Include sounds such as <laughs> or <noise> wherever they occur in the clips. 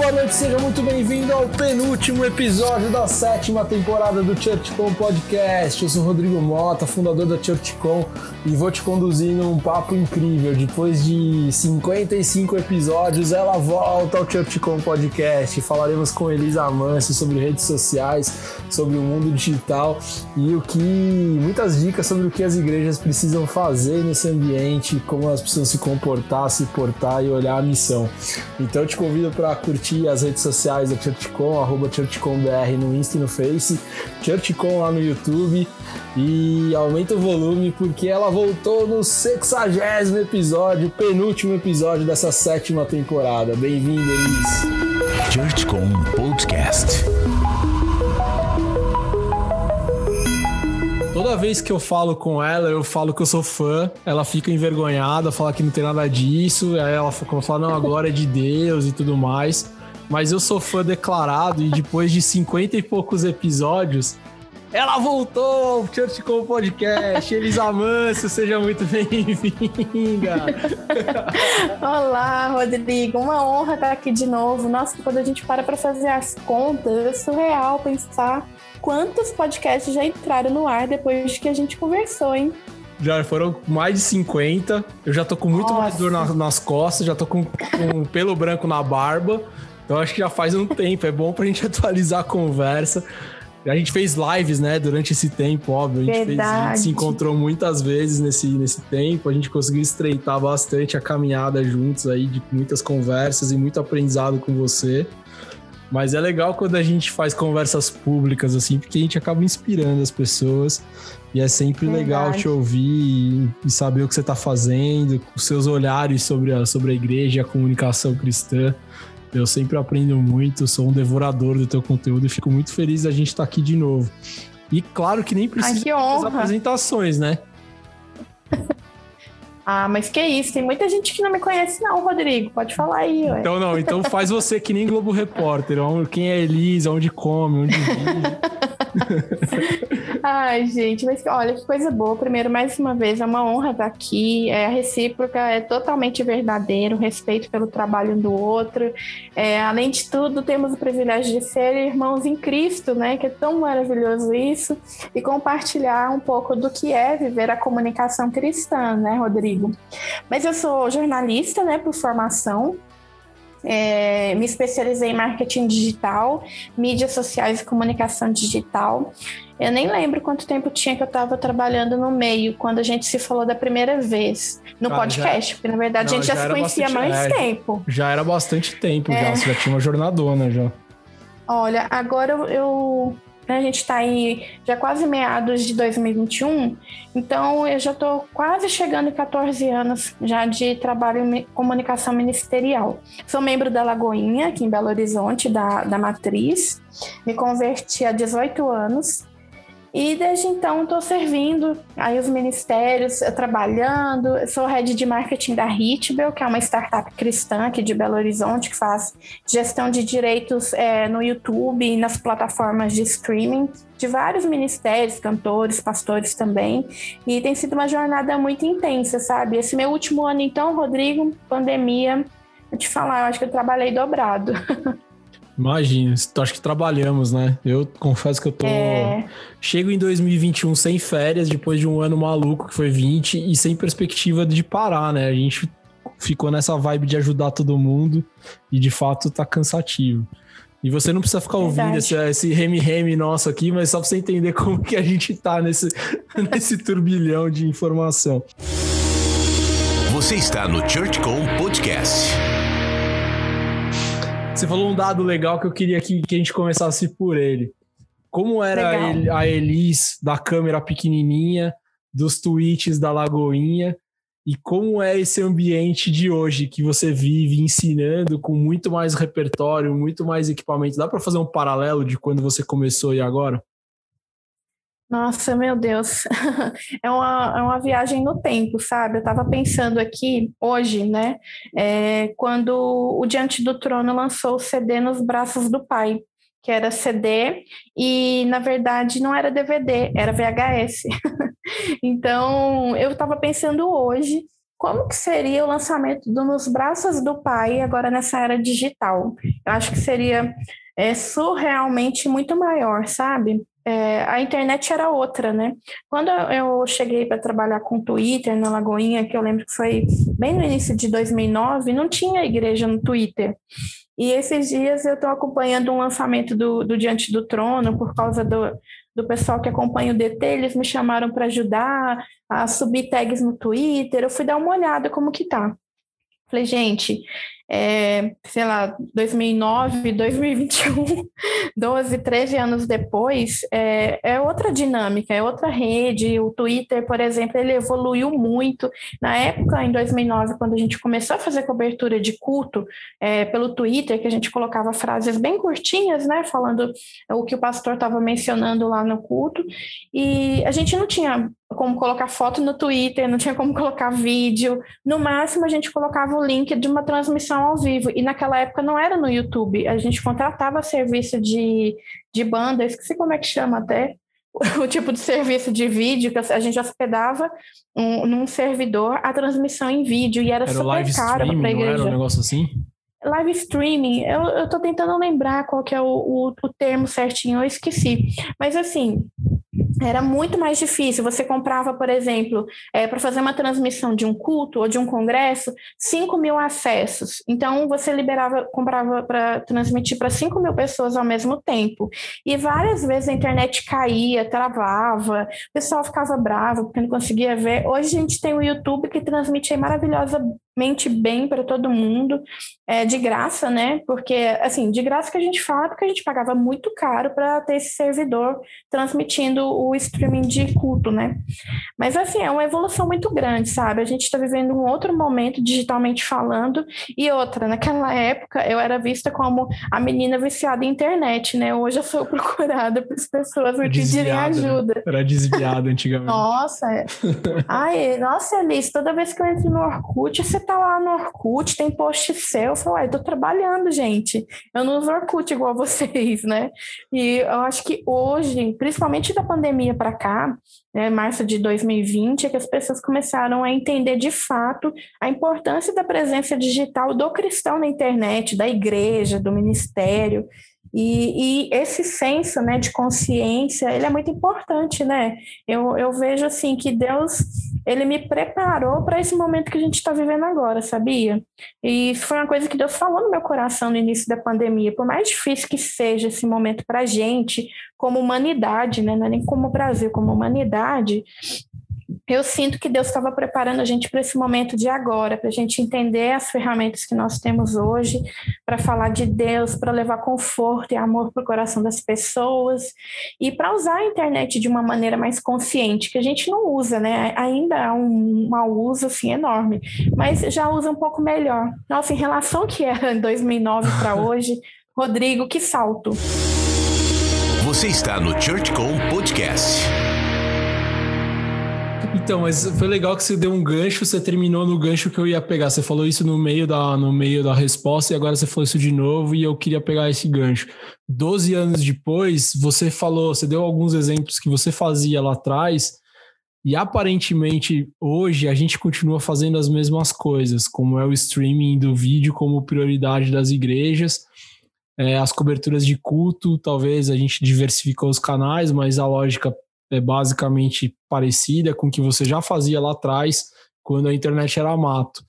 boa noite, seja muito bem-vindo ao penúltimo episódio da sétima temporada do ChurchCom Podcast. Eu sou Rodrigo Mota, fundador da ChurchCom, e vou te conduzir num papo incrível. Depois de 55 episódios, ela volta ao ChurchCom Podcast. Falaremos com Elisa Manso sobre redes sociais, sobre o mundo digital e o que muitas dicas sobre o que as igrejas precisam fazer nesse ambiente, como elas precisam se comportar, se portar e olhar a missão. Então eu te convido para curtir as redes sociais da ChurchCom, arroba ChurchComBR no Insta e no Face, ChurchCom lá no YouTube e aumenta o volume porque ela voltou no 60 episódio, penúltimo episódio dessa sétima temporada. Bem-vindo, Elis. ChurchCom Podcast. Toda vez que eu falo com ela, eu falo que eu sou fã, ela fica envergonhada, fala que não tem nada disso, aí ela fala, não, agora é de Deus e tudo mais. Mas eu sou fã declarado e depois de 50 e poucos episódios, ela voltou ao Church Com Podcast. Elisa Manso, seja muito bem-vinda. Olá, Rodrigo. Uma honra estar aqui de novo. Nossa, quando a gente para para fazer as contas, é surreal pensar quantos podcasts já entraram no ar depois que a gente conversou, hein? Já foram mais de 50. Eu já tô com muito Nossa. mais dor nas, nas costas, já tô com, com pelo branco na barba. Então acho que já faz um tempo. É bom pra gente <laughs> atualizar a conversa. A gente fez lives, né, durante esse tempo, óbvio. A gente, fez, a gente, se encontrou muitas vezes nesse, nesse tempo. A gente conseguiu estreitar bastante a caminhada juntos aí, de muitas conversas e muito aprendizado com você. Mas é legal quando a gente faz conversas públicas, assim, porque a gente acaba inspirando as pessoas. E é sempre Verdade. legal te ouvir e, saber o que você está fazendo, os seus olhares sobre a, sobre a igreja e a comunicação cristã. Eu sempre aprendo muito, sou um devorador do teu conteúdo e fico muito feliz da gente estar tá aqui de novo. E claro que nem precisa das apresentações, né? <laughs> Ah, mas que isso, tem muita gente que não me conhece não, Rodrigo, pode falar aí, ué. Então não, então <laughs> faz você que nem Globo Repórter, quem é Elisa, onde come, onde vive. <laughs> Ai, gente, mas olha que coisa boa. Primeiro, mais uma vez, é uma honra estar aqui. É, a recíproca é totalmente verdadeiro, respeito pelo trabalho um do outro. É, além de tudo, temos o privilégio de ser irmãos em Cristo, né? Que é tão maravilhoso isso. E compartilhar um pouco do que é viver a comunicação cristã, né, Rodrigo? Mas eu sou jornalista, né, por formação. É, me especializei em marketing digital, mídias sociais e comunicação digital. Eu nem lembro quanto tempo tinha que eu estava trabalhando no meio, quando a gente se falou da primeira vez no ah, podcast, já... porque na verdade Não, a gente já, já se conhecia há mais é, tempo. Já era bastante tempo, é. já, você já tinha uma jornadona já. Olha, agora eu, eu né? A gente está aí já quase meados de 2021, então eu já estou quase chegando em 14 anos já de trabalho em comunicação ministerial. Sou membro da Lagoinha, aqui em Belo Horizonte, da, da Matriz. Me converti há 18 anos e desde então estou servindo aí os ministérios, trabalhando. Sou head de marketing da Hitbel, que é uma startup cristã aqui de Belo Horizonte, que faz gestão de direitos é, no YouTube e nas plataformas de streaming de vários ministérios, cantores, pastores também. E tem sido uma jornada muito intensa, sabe? Esse meu último ano, então, Rodrigo, pandemia, vou te falar, eu acho que eu trabalhei dobrado. <laughs> Imagina, acho que trabalhamos, né? Eu confesso que eu tô. É... Chego em 2021 sem férias, depois de um ano maluco que foi 20 e sem perspectiva de parar, né? A gente ficou nessa vibe de ajudar todo mundo e de fato tá cansativo. E você não precisa ficar ouvindo esse, esse reme-reme nosso aqui, mas só pra você entender <laughs> como que a gente tá nesse, <laughs> nesse turbilhão de informação. Você está no ChurchCom Podcast. Você falou um dado legal que eu queria que, que a gente começasse por ele. Como era a Elis da câmera pequenininha, dos tweets da Lagoinha, e como é esse ambiente de hoje que você vive ensinando com muito mais repertório, muito mais equipamento? Dá para fazer um paralelo de quando você começou e agora? Nossa, meu Deus. <laughs> É uma, é uma viagem no tempo, sabe? Eu estava pensando aqui hoje, né? É, quando o Diante do Trono lançou o CD nos braços do pai, que era CD, e na verdade não era DVD, era VHS. <laughs> então eu estava pensando hoje como que seria o lançamento do Nos Braços do Pai agora nessa era digital. Eu acho que seria é, surrealmente muito maior, sabe? É, a internet era outra, né? Quando eu cheguei para trabalhar com Twitter na Lagoinha, que eu lembro que foi bem no início de 2009, não tinha igreja no Twitter. E esses dias eu estou acompanhando um lançamento do, do Diante do Trono, por causa do, do pessoal que acompanha o DT, eles me chamaram para ajudar a subir tags no Twitter. Eu fui dar uma olhada como que tá. Falei, gente, é, sei lá, 2009, 2021, 12, 13 anos depois, é, é, outra dinâmica, é outra rede. O Twitter, por exemplo, ele evoluiu muito. Na época, em 2009, quando a gente começou a fazer cobertura de culto é, pelo Twitter, que a gente colocava frases bem curtinhas, né, falando o que o pastor estava mencionando lá no culto, e a gente não tinha como colocar foto no Twitter, não tinha como colocar vídeo. No máximo, a gente colocava o link de uma transmissão ao vivo. E naquela época não era no YouTube. A gente contratava serviço de, de banda, esqueci como é que chama até, o tipo de serviço de vídeo que a gente hospedava um, num servidor a transmissão em vídeo e era, era super caro para a igreja. Não era um negócio assim? Live streaming, eu, eu tô tentando lembrar qual que é o, o, o termo certinho, eu esqueci. Mas assim, era muito mais difícil. Você comprava, por exemplo, é, para fazer uma transmissão de um culto ou de um congresso, 5 mil acessos. Então, você liberava, comprava para transmitir para 5 mil pessoas ao mesmo tempo. E várias vezes a internet caía, travava, o pessoal ficava bravo porque não conseguia ver. Hoje a gente tem o YouTube que transmite maravilhosamente bem para todo mundo, é, de graça, né? Porque, assim, de graça que a gente fala, porque a gente pagava muito caro para ter esse servidor transmitindo o streaming de culto, né? Mas assim, é uma evolução muito grande, sabe? A gente está vivendo um outro momento digitalmente falando e outra, naquela época eu era vista como a menina viciada em internet, né? Hoje eu sou <laughs> procurada por pessoas me pedirem né? ajuda. Era desviada antigamente. <laughs> nossa, é. Ai, nossa, Alice, toda vez que eu entro no Orkut, você tá lá no Orkut, tem post seu, eu falo, ai, tô trabalhando, gente. Eu não uso Orkut igual <laughs> vocês, né? E eu acho que hoje, principalmente da pandemia, pandemia para cá, né, março de 2020, é que as pessoas começaram a entender de fato a importância da presença digital do cristão na internet, da igreja, do ministério. E, e, esse senso né, de consciência, ele é muito importante, né? Eu, eu vejo assim que Deus, ele me preparou para esse momento que a gente está vivendo agora, sabia? E foi uma coisa que Deus falou no meu coração no início da pandemia. Por mais difícil que seja esse momento para a gente, como humanidade, né? Não é nem como Brasil, como humanidade, eu sinto que Deus estava preparando a gente para esse momento de agora, para a gente entender as ferramentas que nós temos hoje, para falar de Deus, para levar conforto e amor para o coração das pessoas e para usar a internet de uma maneira mais consciente, que a gente não usa, né? Ainda há um mau uso assim enorme, mas já usa um pouco melhor. Nossa, em relação ao que era em 2009 <laughs> para hoje, Rodrigo, que salto. Você está no ChurchCom Podcast. Então, mas foi legal que você deu um gancho, você terminou no gancho que eu ia pegar. Você falou isso no meio da, no meio da resposta e agora você falou isso de novo e eu queria pegar esse gancho. Doze anos depois, você falou, você deu alguns exemplos que você fazia lá atrás e aparentemente hoje a gente continua fazendo as mesmas coisas, como é o streaming do vídeo como prioridade das igrejas. É, as coberturas de culto, talvez a gente diversificou os canais, mas a lógica é basicamente parecida com o que você já fazia lá atrás, quando a internet era mato.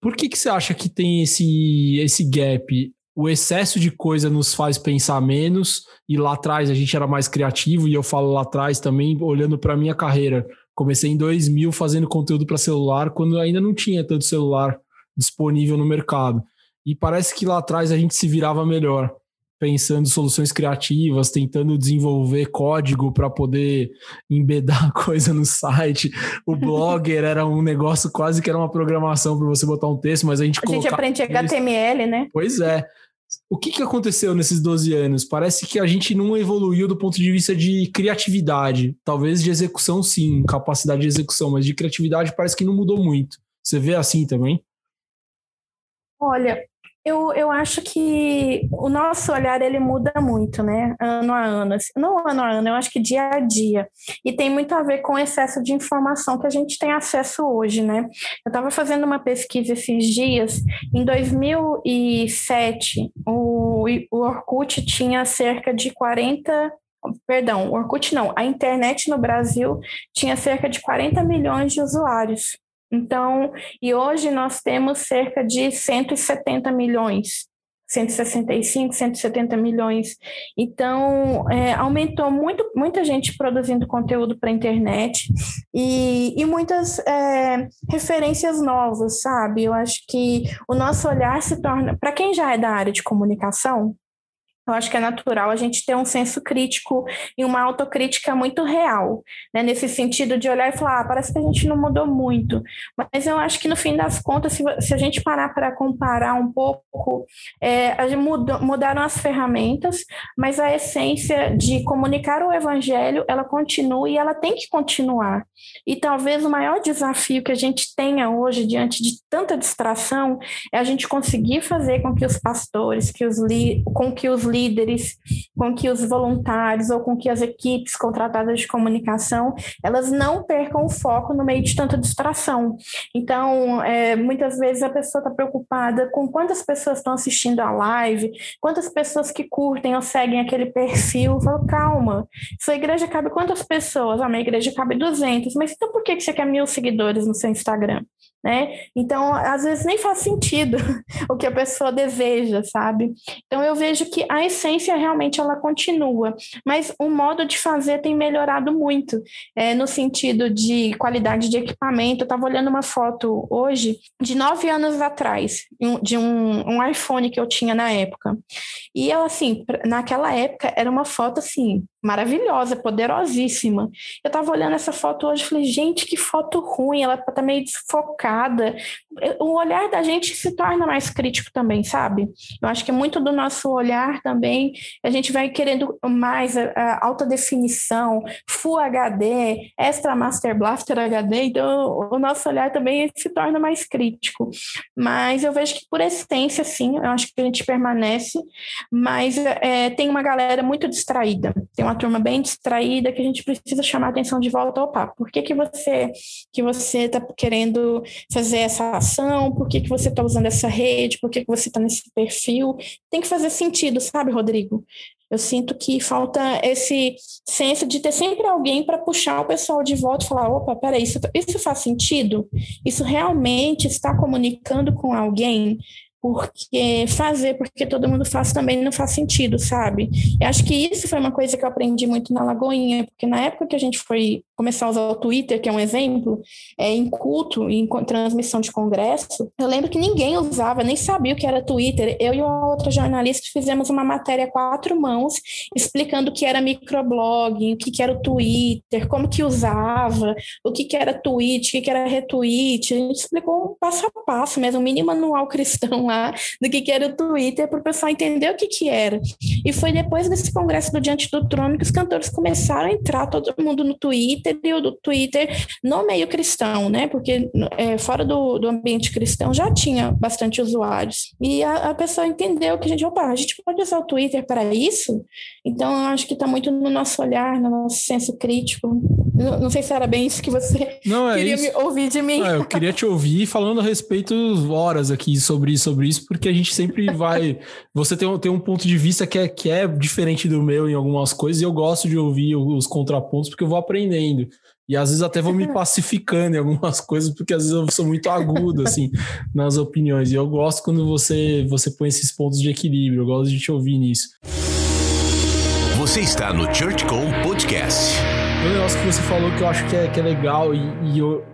Por que, que você acha que tem esse, esse gap? O excesso de coisa nos faz pensar menos, e lá atrás a gente era mais criativo, e eu falo lá atrás também, olhando para minha carreira. Comecei em 2000 fazendo conteúdo para celular, quando ainda não tinha tanto celular disponível no mercado. E parece que lá atrás a gente se virava melhor pensando soluções criativas, tentando desenvolver código para poder embedar <laughs> coisa no site. O Blogger era um negócio quase que era uma programação para você botar um texto, mas a gente A gente aprende HTML, né? Pois é. O que, que aconteceu nesses 12 anos? Parece que a gente não evoluiu do ponto de vista de criatividade. Talvez de execução, sim, capacidade de execução, mas de criatividade parece que não mudou muito. Você vê assim também? Olha, Eu, eu acho que o nosso olhar ele muda muito, né? Ano a ano. Assim, não ano a ano, eu acho que dia a dia. E tem muito a ver com o excesso de informação que a gente tem acesso hoje, né? Eu estava fazendo uma pesquisa esses dias. Em 2007, o, o Orkut tinha cerca de 40 perdão, o Orkut não, a internet no Brasil tinha cerca de 40 milhões de usuários. Então, e hoje nós temos cerca de 170 milhões, 165, 170 milhões. Então, é, aumentou muito, muita gente produzindo conteúdo para a internet e, e muitas é, referências novas, sabe? Eu acho que o nosso olhar se torna, para quem já é da área de comunicação, eu acho que é natural a gente ter um senso crítico e uma autocrítica muito real, né? nesse sentido de olhar e falar, ah, parece que a gente não mudou muito. Mas eu acho que no fim das contas, se, se a gente parar para comparar um pouco, é, a gente mudou, mudaram as ferramentas, mas a essência de comunicar o evangelho, ela continua e ela tem que continuar. E talvez o maior desafio que a gente tenha hoje, diante de tanta distração, é a gente conseguir fazer com que os pastores, que os com que os líderes, com que os voluntários ou com que as equipes contratadas de comunicação, elas não percam o foco no meio de tanta distração. Então, é, muitas vezes a pessoa está preocupada com quantas pessoas estão assistindo a live, quantas pessoas que curtem ou seguem aquele perfil. Falo, calma, sua igreja cabe quantas pessoas? A minha igreja cabe 200, mas então por que você quer mil seguidores no seu Instagram? Né? Então, às vezes nem faz sentido <laughs> o que a pessoa deseja, sabe? Então, eu vejo que a essência realmente ela continua, mas o modo de fazer tem melhorado muito, é, no sentido de qualidade de equipamento. Eu estava olhando uma foto hoje de nove anos atrás, de um, um iPhone que eu tinha na época. E eu, assim, naquela época era uma foto assim, maravilhosa, poderosíssima. Eu estava olhando essa foto hoje e falei, gente, que foto ruim, ela tá meio desfocada. O olhar da gente se torna mais crítico também, sabe? Eu acho que muito do nosso olhar também, a gente vai querendo mais a, a alta definição, Full HD, Extra Master Blaster HD, então o nosso olhar também se torna mais crítico. Mas eu vejo que por essência, sim, eu acho que a gente permanece, mas é, tem uma galera muito distraída, tem uma turma bem distraída que a gente precisa chamar a atenção de volta ao papo. Por que, que você que você está querendo fazer essa ação? Por que, que você está usando essa rede? Por que, que você está nesse perfil? Tem que fazer sentido, sabe, Rodrigo? Eu sinto que falta esse senso de ter sempre alguém para puxar o pessoal de volta e falar: opa, peraí, isso, isso faz sentido? Isso realmente está comunicando com alguém? Porque fazer porque todo mundo faz também não faz sentido, sabe? Eu acho que isso foi uma coisa que eu aprendi muito na Lagoinha, porque na época que a gente foi começar a usar o Twitter, que é um exemplo, é, em culto, em transmissão de congresso, eu lembro que ninguém usava, nem sabia o que era Twitter. Eu e uma outra jornalista fizemos uma matéria quatro mãos, explicando o que era microblog, o que, era o Twitter, como que usava, o que, que era tweet, o que, que era retweet. A gente explicou passo a passo mesmo, um mini manual <laughs> cristão lá do que, que era o Twitter para o pessoal entender o que, que era. E foi depois desse congresso do Diante do Trono que os cantores começaram a entrar todo mundo no Twitter e o do Twitter no meio cristão, né? Porque é, fora do, do ambiente cristão já tinha bastante usuários. E a, a pessoa entendeu que a gente, opa, a gente pode usar o Twitter para isso? Então, eu acho que está muito no nosso olhar, no nosso senso crítico. Não, não sei se era bem isso que você não, é queria isso. ouvir de mim. Não, eu queria te ouvir falando a respeito horas aqui sobre isso, sobre isso, porque a gente sempre vai. Você tem, tem um ponto de vista que é, que é diferente do meu em algumas coisas, e eu gosto de ouvir os contrapontos, porque eu vou aprendendo. E às vezes até vou me <laughs> pacificando em algumas coisas, porque às vezes eu sou muito agudo, assim, nas opiniões. E eu gosto quando você, você põe esses pontos de equilíbrio, eu gosto de te ouvir nisso. Você está no ChurchCom Podcast. Um negócio que você falou que eu acho que é, que é legal e, e eu,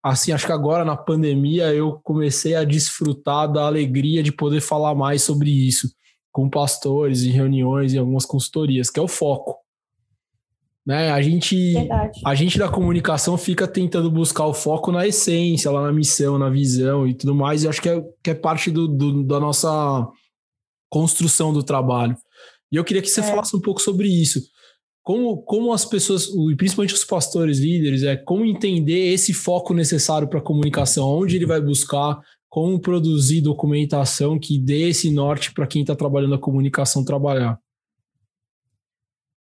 assim, acho que agora na pandemia eu comecei a desfrutar da alegria de poder falar mais sobre isso com pastores em reuniões e algumas consultorias, que é o foco. Né? A gente a gente da comunicação fica tentando buscar o foco na essência, lá na missão, na visão e tudo mais, e acho que é, que é parte do, do, da nossa construção do trabalho. E eu queria que você é. falasse um pouco sobre isso como, como as pessoas, principalmente os pastores líderes, é como entender esse foco necessário para a comunicação, onde ele vai buscar, como produzir documentação que dê esse norte para quem está trabalhando a comunicação trabalhar.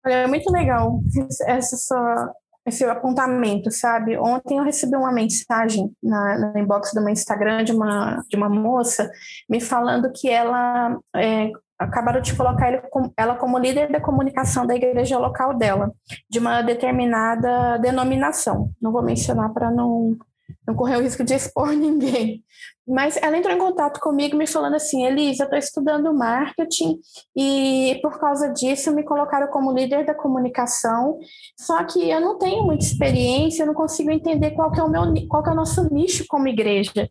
Olha, é muito legal essa sua, esse apontamento, sabe? Ontem eu recebi uma mensagem na, na inbox do meu Instagram de uma, de uma moça me falando que ela é, acabaram de colocar ela como líder da comunicação da igreja local dela, de uma determinada denominação. Não vou mencionar para não não correr o risco de expor <laughs> ninguém. Mas ela entrou em contato comigo me falando assim, Elisa, estou estudando marketing e por causa disso me colocaram como líder da comunicação, só que eu não tenho muita experiência, eu não consigo entender qual que é o meu, qual que é o nosso nicho como igreja.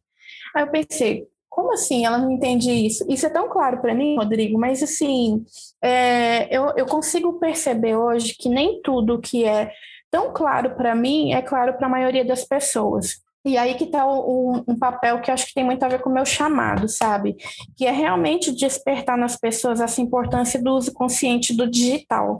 Aí eu pensei, como assim ela não entende isso? Isso é tão claro para mim, Rodrigo, mas assim, é, eu, eu consigo perceber hoje que nem tudo que é tão claro para mim é claro para a maioria das pessoas. E aí que está um, papel que acho que tem muito a ver com o meu chamado, sabe? Que é realmente despertar nas pessoas essa importância do uso consciente do digital.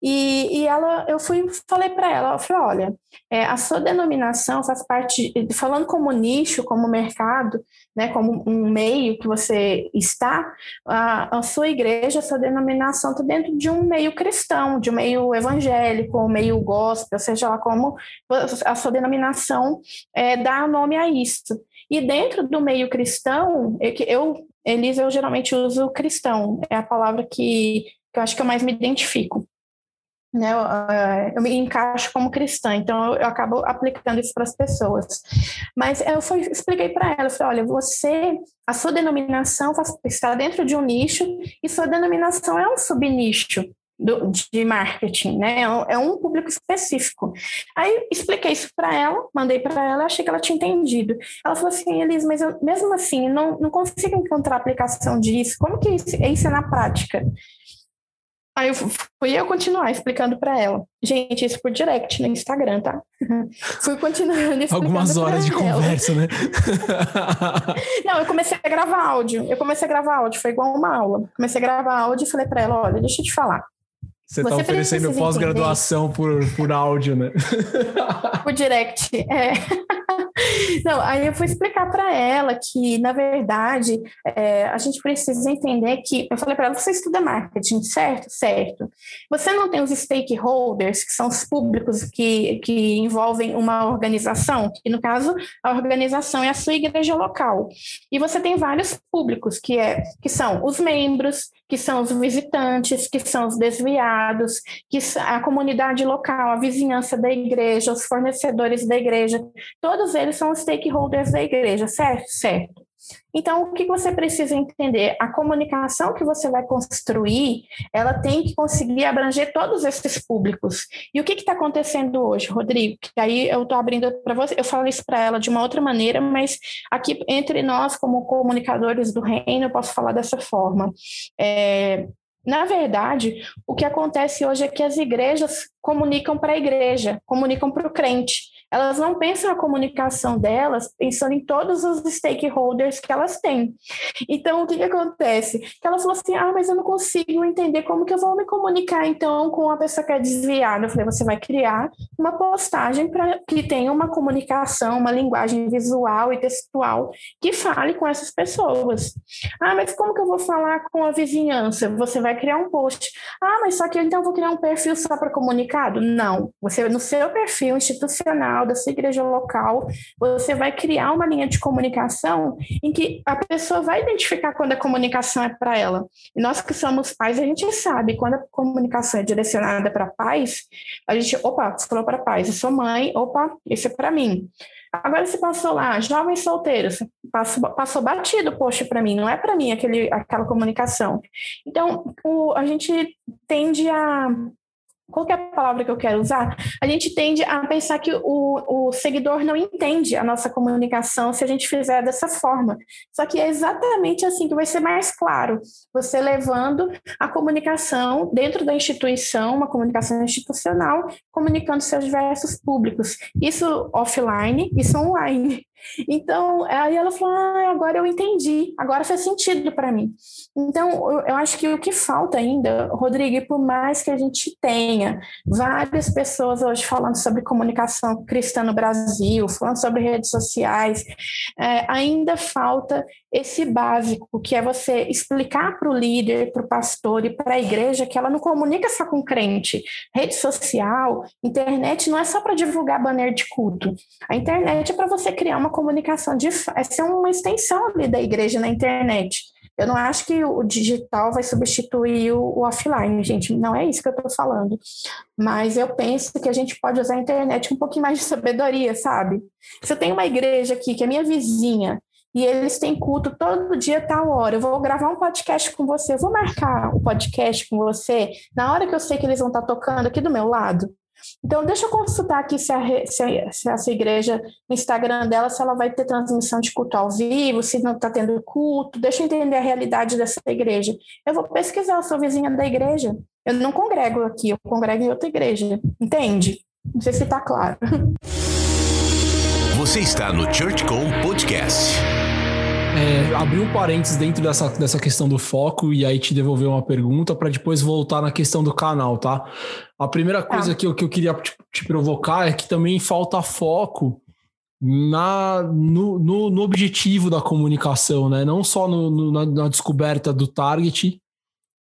E, e ela, eu fui, falei para ela, eu falei, olha, é, a sua denominação faz parte, falando como nicho, como mercado, né, como um meio que você está, a, a sua igreja, a sua denominação está dentro de um meio cristão, de um meio evangélico, um meio gospel, seja lá como a sua denominação é, dá nome a isso. E dentro do meio cristão, é eu, Elisa, eu geralmente uso cristão, é a palavra que, que eu acho que eu mais me identifico né? Eu, eh, eu, me encaixo como cristã, então eu, eu acabo aplicando isso para as pessoas. Mas eu fui, expliquei para ela, falei, olha, você, a sua denominação está dentro de um nicho e sua denominação é um subnicho. Do, de marketing, né? É um é público específico. Aí expliquei isso para ela, mandei para ela, achei que ela tinha entendido. Ela falou assim, Elis, mas eu, mesmo assim, não, não consigo encontrar aplicação disso. Como que isso, isso é na prática? Aí eu fui eu continuar explicando para ela. Gente, isso por direct no Instagram, tá? <laughs> fui continuando <laughs> explicando Algumas horas de ela. conversa, né? <laughs> Não, eu comecei a gravar áudio. Eu comecei a gravar áudio, foi igual uma aula. Comecei a gravar áudio e falei para ela, olha, deixa eu te falar. Você está oferecendo pós-graduação por, por áudio, né? por direct, é. Não, aí eu fui explicar para ela que, na verdade, é, a gente precisa entender que. Eu falei para ela: você estuda marketing, certo? Certo. Você não tem os stakeholders, que são os públicos que, que envolvem uma organização, que no caso, a organização é a sua igreja local. E você tem vários públicos, que, é, que são os membros, que são os visitantes, que são os desviados, que a comunidade local, a vizinhança da igreja, os fornecedores da igreja, todos eles são stakeholders da igreja, certo? Certo. Então, o que você precisa entender? A comunicação que você vai construir, ela tem que conseguir abranger todos esses públicos. E o que está acontecendo hoje, Rodrigo? Que aí eu estou abrindo para você, eu falo isso para ela de uma outra maneira, mas aqui entre nós, como comunicadores do reino, eu posso falar dessa forma. É, na verdade, o que acontece hoje é que as igrejas comunicam para a igreja, comunicam para o crente elas não pensam a comunicação delas pensando em todos os stakeholders que elas têm. Então, o que, que acontece? Que ela falou assim: ah, mas eu não consigo entender como que eu vou me comunicar então com uma pessoa que é desviada. Eu falei: você vai criar uma postagem para que tenha uma comunicação, uma linguagem visual e textual que fale com essas pessoas. Ah, mas como que eu vou falar com a vizinhança? Você vai criar um post. Ah, mas só que então eu vou criar um perfil só para comunicado? Não. Você, no seu perfil institucional, da sua igreja local, você vai criar uma linha de comunicação em que a pessoa vai identificar quando a comunicação é para ela. E nós que somos pais, a gente sabe, quando a comunicação é direcionada para pais, a gente, opa, você falou para pais, eu sou mãe, opa, isso é para mim. Agora se passou lá, jovens solteiros, passou, passou batido, poxa, para mim, não é para mim aquele, aquela comunicação. Então, o, a gente tende a qual é a palavra que eu quero usar? A gente tende a pensar que o, o seguidor não entende a nossa comunicação se a gente fizer dessa forma. Só que é exatamente assim que vai ser mais claro. Você levando a comunicação dentro da instituição, uma comunicação institucional, comunicando seus diversos públicos. Isso offline, isso online. Então, aí ela falou: ah, agora eu entendi, agora faz sentido para mim. Então, eu, acho que o que falta ainda, Rodrigo, por mais que a gente tenha tenha várias pessoas hoje falando sobre comunicação cristã no Brasil, falando sobre redes sociais, é, ainda falta esse básico, que é você explicar para o líder, para o pastor e para a igreja que ela não comunica só com crente. Rede social, internet não é só para divulgar banner de culto. A internet é para você criar uma comunicação de é uma extensão ali da igreja na internet. Eu não acho que o digital vai substituir o, o offline, gente. Não é isso que eu estou falando. Mas eu penso que a gente pode usar a internet com um pouquinho mais de sabedoria, sabe? Se eu tenho uma igreja aqui, que é minha vizinha, e eles têm culto todo dia, tal hora. Eu vou gravar um podcast com você, eu vou marcar o um podcast com você na hora que eu sei que eles vão estar tocando aqui do meu lado. Então, deixa eu consultar aqui se, a, se, a, se essa igreja, no Instagram dela, se ela vai ter transmissão de culto ao vivo, se não está tendo culto. Deixa eu entender a realidade dessa igreja. Eu vou pesquisar, eu sou vizinha da igreja. Eu não congrego aqui, eu congrego em outra igreja. Entende? Não sei se está claro. Você está no ChurchCom Podcast. É, abrir um parênteses dentro dessa, dessa questão do foco e aí te devolver uma pergunta para depois voltar na questão do canal, tá? A primeira tá. coisa que, eu, que eu queria te, te, provocar é que também falta foco na, no, no, no objetivo da comunicação, né? Não só no, no, na, na, descoberta do target,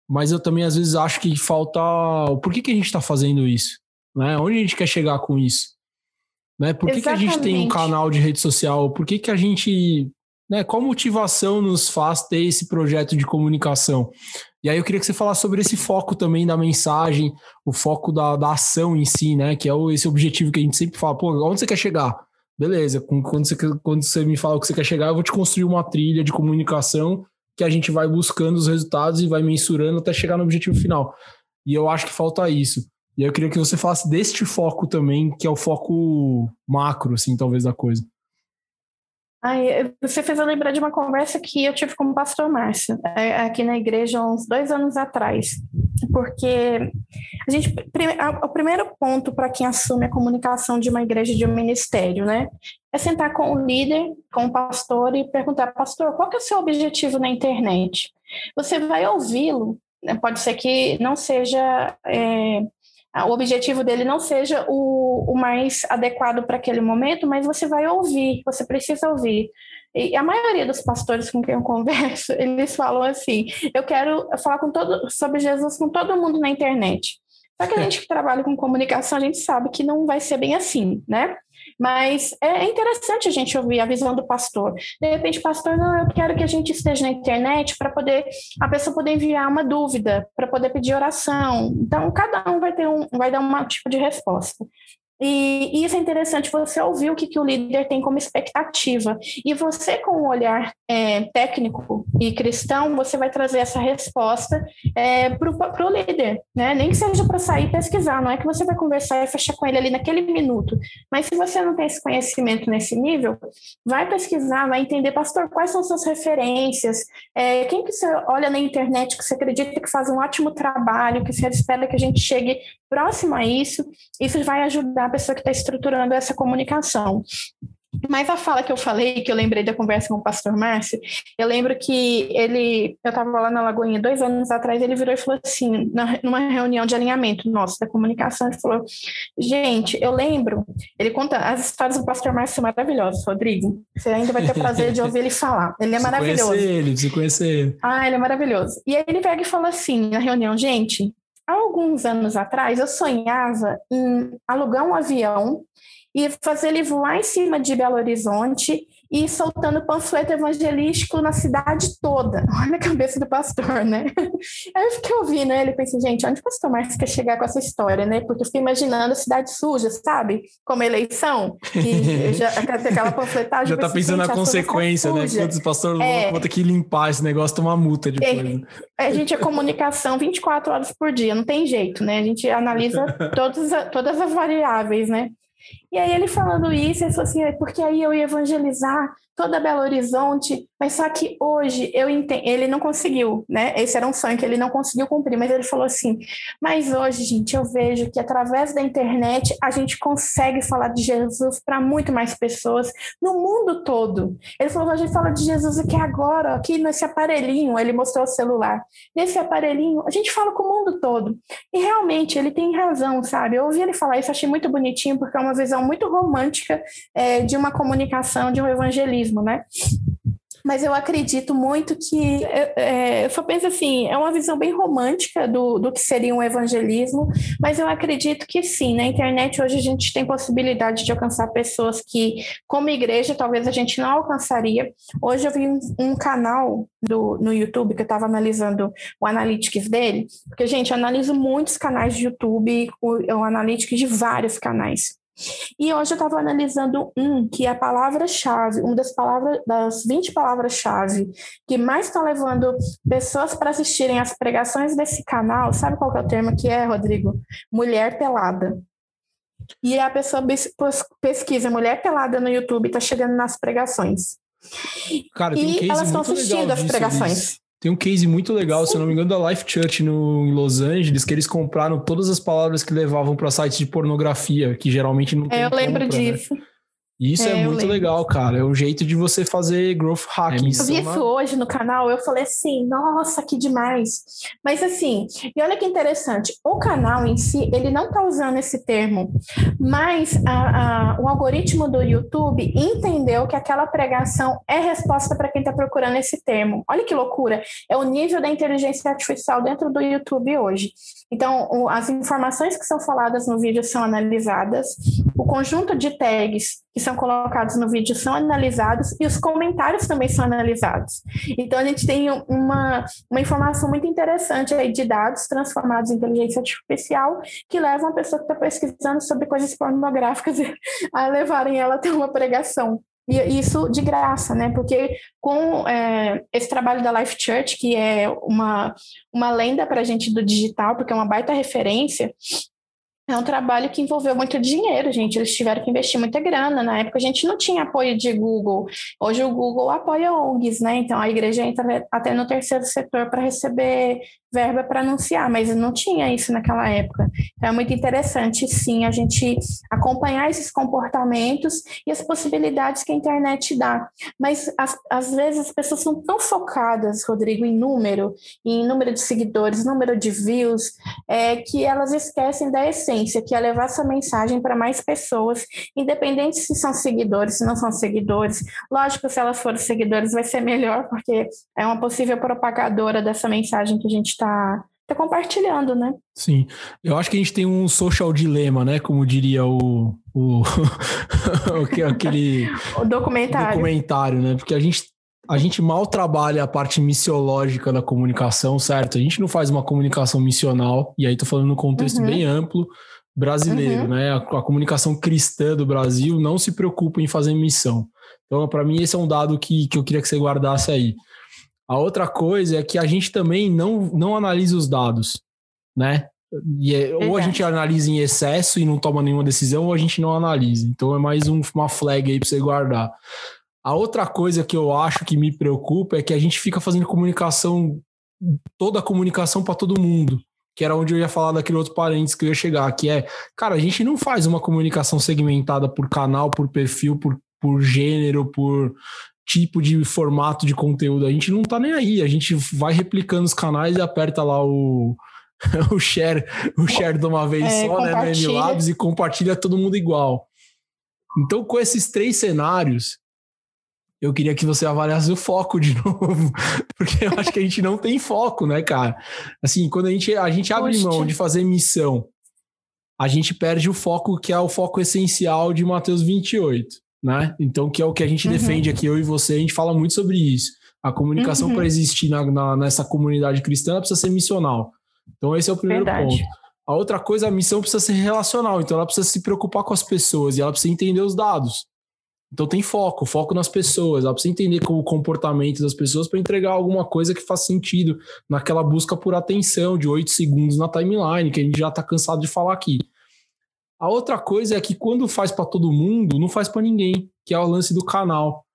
mas eu também às vezes acho que falta. Por que, que a gente está fazendo isso? Né? Onde a gente quer chegar com isso? Né? Por que, que a gente tem um canal de rede social? Por que, que a gente né? Qual motivação nos faz ter esse projeto de comunicação? E aí eu queria que você falasse sobre esse foco também da mensagem, o foco da, da ação em si, né? Que é esse objetivo que a gente sempre fala, pô, onde você quer chegar? Beleza, quando você, quando você me fala o que você quer chegar, eu vou te construir uma trilha de comunicação que a gente vai buscando os resultados e vai mensurando até chegar no objetivo final. E eu acho que falta isso. E eu queria que você falasse deste foco também, que é o foco macro, assim, talvez, da coisa. Ai, você fez eu lembrar de uma conversa que eu tive com o pastor Márcio, é, aqui na igreja, uns dois anos atrás. Porque a gente, o primeiro ponto para quem assume a comunicação de uma igreja, de um ministério, né? É sentar com o líder, com o pastor e perguntar, pastor, qual que é o seu objetivo na internet? Você vai ouvi-lo, né? pode ser que não seja é, o objetivo dele não seja o, o mais adequado para aquele momento, mas você vai ouvir, você precisa ouvir. E a maioria dos pastores com quem eu converso, <laughs> eles falam assim: eu quero falar com todo, sobre Jesus com todo mundo na internet. Só que a gente que trabalha com comunicação, a gente sabe que não vai ser bem assim, né? Mas é, é interessante a gente ouvir a visão do pastor. De repente, pastor, não, eu quero que a gente esteja na internet para poder a pessoa poder enviar uma dúvida, para poder pedir oração. Então, cada um vai ter um, vai dar um tipo de resposta. E, isso é interessante, você ouvir o que, que o líder tem como expectativa. E você, com um olhar é, técnico e cristão, você vai trazer essa resposta é, para o líder, né? Nem que seja para sair pesquisar, não é que você vai conversar e fechar com ele ali naquele minuto. Mas se você não tem esse conhecimento nesse nível, vai pesquisar, vai entender, pastor, quais são suas referências, é, quem que você olha na internet que você acredita que faz um ótimo trabalho, que você espera que a gente chegue próximo a isso, isso vai ajudar a pessoa que está estruturando essa comunicação. Mas a fala que eu falei, que eu lembrei da conversa com o pastor Márcio, eu lembro que ele, eu estava lá na Lagoinha dois anos atrás, ele virou e falou assim, numa reunião de alinhamento nosso da comunicação, ele falou: gente, eu lembro, ele conta, as histórias do pastor Márcio são maravilhosas, Rodrigo. Você ainda vai ter prazer de ouvir ele <laughs> falar. Ele é maravilhoso. Conhecer ele, você conhecer ele. Ah, ele é maravilhoso. E aí ele pega e fala assim na reunião, gente, alguns anos atrás, eu sonhava em alugar um avião e fazer ele voar em cima de Belo Horizonte e soltando panfleto evangelístico na cidade toda. <laughs> Olha a cabeça do pastor, né? <laughs> Aí eu fiquei ouvindo ele e pensei, gente, onde o pastor Marcos quer chegar com essa história, né? Porque eu fiquei imaginando a cidade suja, sabe? Como eleição, que já <laughs> aquela panfletagem. já tá pensando na consequência, né? Quantos pastores é, vão ter que limpar esse negócio, tomar multa depois. É, né? A gente é comunicação 24 horas por dia, não tem jeito, né? A gente analisa todas, todas as variáveis, né? E aí ele falando isso, ele falou assim, é porque aí eu ia evangelizar toda Belo Horizonte, mas só que hoje eu entendo, ele não conseguiu, né? Esse era um sonho que ele não conseguiu cumprir, mas ele falou assim: "Mas hoje, gente, eu vejo que através da internet a gente consegue falar de Jesus para muito mais pessoas no mundo todo". Ele falou: "A gente fala de Jesus aqui agora, aqui nesse aparelhinho", ele mostrou o celular. Nesse aparelhinho, a gente fala com o mundo todo. E realmente ele tem razão, sabe? Eu ouvi ele falar isso, achei muito bonitinho porque é uma visão muito romântica é, de uma comunicação, de um evangelismo né? Mas eu acredito muito que, é, é, eu só penso assim, é uma visão bem romântica do, do que seria um evangelismo, mas eu acredito que sim, na internet hoje a gente tem possibilidade de alcançar pessoas que, como igreja, talvez a gente não alcançaria. Hoje eu vi um, um canal do, no YouTube que eu estava analisando o analytics dele, porque, gente, eu analiso muitos canais de YouTube, o, o analytics de vários canais. E hoje eu estava analisando um que é a palavra-chave, uma das palavras, das 20 palavras-chave que mais estão levando pessoas para assistirem as pregações desse canal. Sabe qual é o termo que é, Rodrigo? Mulher pelada. E a pessoa pesquisa mulher pelada no YouTube está chegando nas pregações. Cara, e elas estão assistindo as pregações. Disso. Tem um case muito legal, se eu não me engano, da Life Church no, em Los Angeles, que eles compraram todas as palavras que levavam para sites de pornografia, que geralmente não tem. É, eu lembro compra, né? disso. Né? Isso é, é muito legal, cara. É um jeito de você fazer growth hacking. É, eu vi isso hoje no canal, eu falei assim, nossa, que demais. Mas assim, e olha que interessante, o canal em si, ele não tá usando esse termo, mas a, a, o algoritmo do YouTube entendeu que aquela pregação é resposta para quem está procurando esse termo. Olha que loucura. É o nível da inteligência artificial dentro do YouTube hoje. Então, o, as informações que são faladas no vídeo são analisadas, o conjunto de tags que são colocados no vídeo são analisados e os comentários também são analisados. Então, a gente tem uma, uma informação muito interessante aí de dados transformados em inteligência artificial que levam a pessoa que está pesquisando sobre coisas pornográficas <laughs> a levarem ela a ter uma pregação. E isso de graça, né? Porque com é, esse trabalho da Life Church, que é uma, uma lenda para a gente do digital, porque é uma baita referência, é um trabalho que envolveu muito dinheiro, gente. Eles tiveram que investir muita grana. Na época a gente não tinha apoio de Google. Hoje o Google apoia ONGs, né? Então a igreja entra até no terceiro setor para receber verba para anunciar, mas não tinha isso naquela época. Então é muito interessante, sim, a gente acompanhar esses comportamentos e as possibilidades que a internet dá. Mas as, às vezes as pessoas são tão focadas, Rodrigo, em número, em número de seguidores, número de views, é, que elas esquecem da essência, que é levar essa mensagem para mais pessoas, independente se são seguidores, se não são seguidores. Lógico, se elas forem seguidores, vai ser melhor, porque é uma possível propagadora dessa mensagem que a gente está está tá compartilhando, né? Sim, eu acho que a gente tem um social dilema, né? Como diria o, o <laughs> aquele <laughs> o documentário. documentário, né? Porque a gente a gente mal trabalha a parte missiológica da comunicação, certo? A gente não faz uma comunicação missional, e aí tô falando no contexto uhum. bem amplo brasileiro, uhum. né? A, a, comunicação cristã do Brasil não se preocupa em fazer missão. Então, para mim, esse é um dado que, que eu queria que você guardasse aí. A outra coisa é que a gente também não, não analisa os dados, né? E é, ou a gente analisa em excesso e não toma nenhuma decisão, ou a gente não analisa. Então é mais um, uma flag aí para você guardar. A outra coisa que eu acho que me preocupa é que a gente fica fazendo comunicação, toda a comunicação para todo mundo. Que era onde eu ia falar daquele outro parênteses que eu ia chegar, que é, cara, a gente não faz uma comunicação segmentada por canal, por perfil, por, por gênero, por tipo de formato de conteúdo. A gente não tá nem aí. A gente vai replicando os canais e aperta lá o, <laughs> o share, o share de uma vez é, só, né? No Labs e compartilha todo mundo igual. Então, com esses três cenários, eu queria que você avaliasse o foco de <laughs> novo, porque eu acho que a gente não tem foco, né, cara? Assim, quando a gente, a gente abre Poxa. mão de fazer missão, a gente perde o foco que é o foco essencial de Mateus 28 né? Então, que é o que a gente uhum. defende aqui, eu e você, a gente fala muito sobre isso. A comunicação uhum. para existir na, na, nessa comunidade cristã precisa ser missional. Então, esse é o primeiro Verdade. ponto. A outra coisa, a missão precisa ser relacional, então ela precisa se preocupar com as pessoas e ela precisa entender os dados. Então tem foco, foco nas pessoas. Ela precisa entender o comportamento das pessoas para entregar alguma coisa que faz sentido naquela busca por atenção de oito segundos na timeline, que a gente já está cansado de falar aqui. A outra coisa é que quando faz para todo mundo, não faz para ninguém, que é o lance do canal.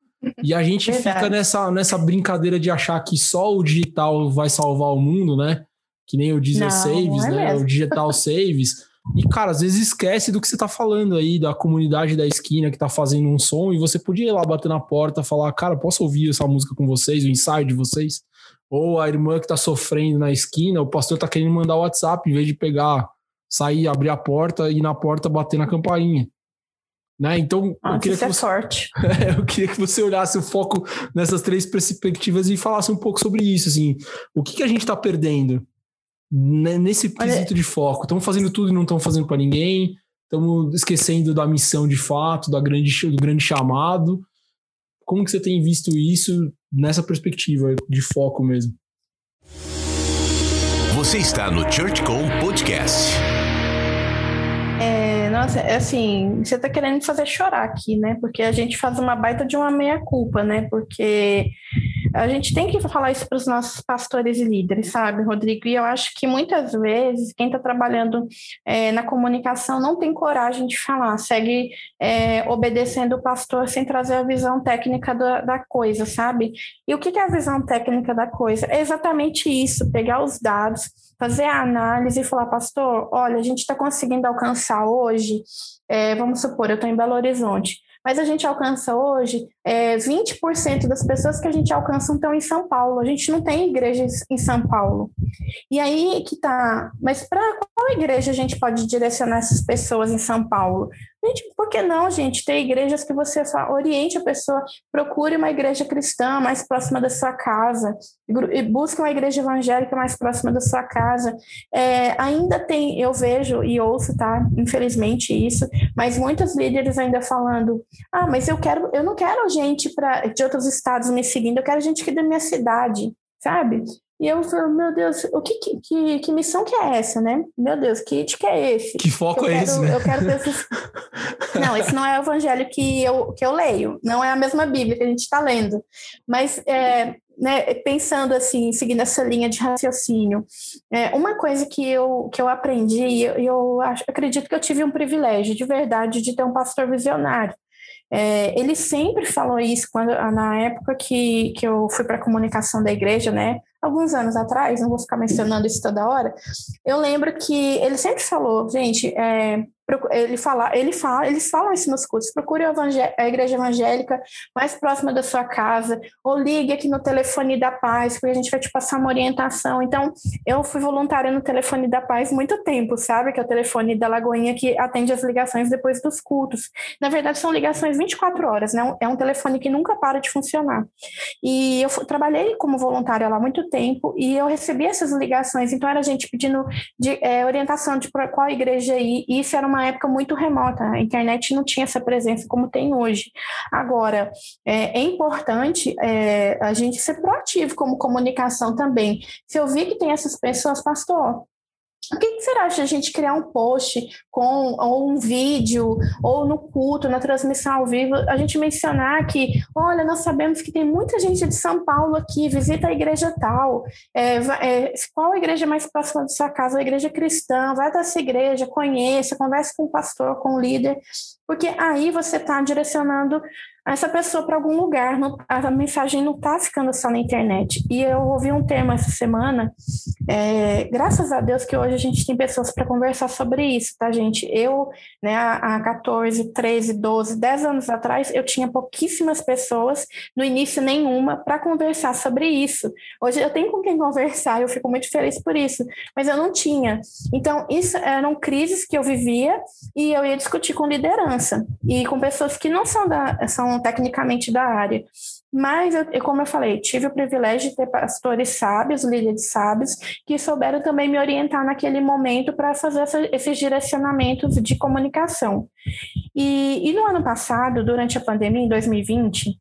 E a gente <laughs> fica nessa, nessa brincadeira de achar que só o digital vai salvar o mundo, né? Que nem o Deezer não, Saves, é né? Mesmo. O Digital <laughs> Saves. E, cara, às vezes esquece do que você tá falando aí, da comunidade da esquina que tá fazendo um som, e você podia ir lá bater na porta, falar, cara, posso ouvir essa música com vocês, o ensaio de vocês? Ou a irmã que tá sofrendo na esquina, o pastor tá querendo mandar o WhatsApp, em vez de pegar, sair, abrir a porta e na porta bater na campainha. Né? Então, ah, eu, queria que é você... <laughs> eu queria que você olhasse o foco nessas três perspectivas e falasse um pouco sobre isso, assim, o que, que a gente está perdendo nesse quesito de foco? Estamos fazendo tudo e não estamos fazendo para ninguém, estamos esquecendo da missão de fato, da grande, do grande chamado. Como que você tem visto isso nessa perspectiva de foco mesmo? Você está no ChurchCom Podcast. Nossa, é assim, você tá querendo fazer chorar aqui, né? Porque a gente faz uma baita de uma meia-culpa, né? Porque a gente tem que falar isso para os nossos pastores e líderes, sabe, Rodrigo? E eu acho que muitas vezes quem está trabalhando é, na comunicação não tem coragem de falar, segue é, obedecendo o pastor sem trazer a visão técnica da, da coisa, sabe? E o que é a visão técnica da coisa? É exatamente isso: pegar os dados fazer a análise e falar, pastor, olha, a gente está conseguindo alcançar hoje, é, vamos supor, eu estou em Belo Horizonte, mas a gente alcança hoje é, 20% das pessoas que a gente alcança estão em São Paulo. A gente não tem igrejas em São Paulo. E aí que tá. Mas para qual igreja a gente pode direcionar essas pessoas em São Paulo? Gente, por que não, gente, ter igrejas que você só oriente a pessoa, procure uma igreja cristã mais próxima da sua casa, e busque uma igreja evangélica mais próxima da sua casa. É, ainda tem, eu vejo e ouço, tá? Infelizmente isso, mas muitos líderes ainda falando: ah, mas eu quero, eu não quero gente pra, de outros estados me seguindo, eu quero gente aqui da minha cidade, sabe? E eu falo, meu Deus, o que, que, que, missão que é essa, né? Meu Deus, que que é esse? Que foco é esse, né? Eu quero ter esses... <laughs> Não, esse não é o evangelho que eu, que eu leio, não é a mesma Bíblia que a gente está lendo. Mas, é, né, pensando assim, seguindo essa linha de raciocínio, é, uma coisa que eu, que eu aprendi, e eu, eu acho, acredito que eu tive um privilégio de verdade de ter um pastor visionário. É, ele sempre falou isso quando, na época que, que eu fui para a comunicação da igreja, né? Alguns anos atrás, não vou ficar mencionando isso toda hora. Eu lembro que ele sempre falou, gente, é, ele fala, ele fala, eles falam isso nos cursos. Procure a igreja evangélica mais próxima da sua casa, ou ligue aqui no telefone da paz, porque a gente vai te passar uma orientação. Então, eu fui voluntária no telefone da paz muito tempo, sabe? Que é o telefone da Lagoinha que atende as ligações depois dos cultos. Na verdade, são ligações 24 horas, né? É um telefone que nunca para de funcionar. E eu trabalhei como voluntária lá muito tempo e eu recebi essas ligações. Então, era gente pedindo de, é, orientação de qual igreja ir, e isso era uma época muito remota, a internet não tinha essa presença como tem hoje. Agora, é, é importante é, a gente ser proativo como comunicação também. Se eu vi que tem essas pessoas, pastor, o que, que será de a gente criar um post com ou um vídeo ou no culto, na transmissão ao vivo, a gente mencionar que, olha, nós sabemos que tem muita gente de São Paulo aqui, visita a igreja tal, é, é, qual a igreja mais próxima da sua casa? A igreja cristã, vai dessa igreja, conheça, converse com o pastor, com o líder, porque aí você está direcionando essa pessoa para algum lugar. Não, a mensagem não está ficando só na internet. E eu ouvi um termo essa semana, é, graças a Deus que hoje a gente tem pessoas para conversar sobre isso, tá, gente? Eu, né, há 14, 13, 12, 10 anos atrás, eu tinha pouquíssimas pessoas, no início nenhuma, para conversar sobre isso. Hoje eu tenho com quem conversar, eu fico muito feliz por isso, mas eu não tinha. Então, isso eram crises que eu vivia e eu ia discutir com liderança e com pessoas que não são da. São tecnicamente da área. Mas, eu, como eu falei, tive o privilégio de ter pastores sábios, líderes sábios, que souberam também me orientar naquele momento para fazer essa, esses direcionamentos de comunicação. E, e no ano passado, durante a pandemia, em 2020,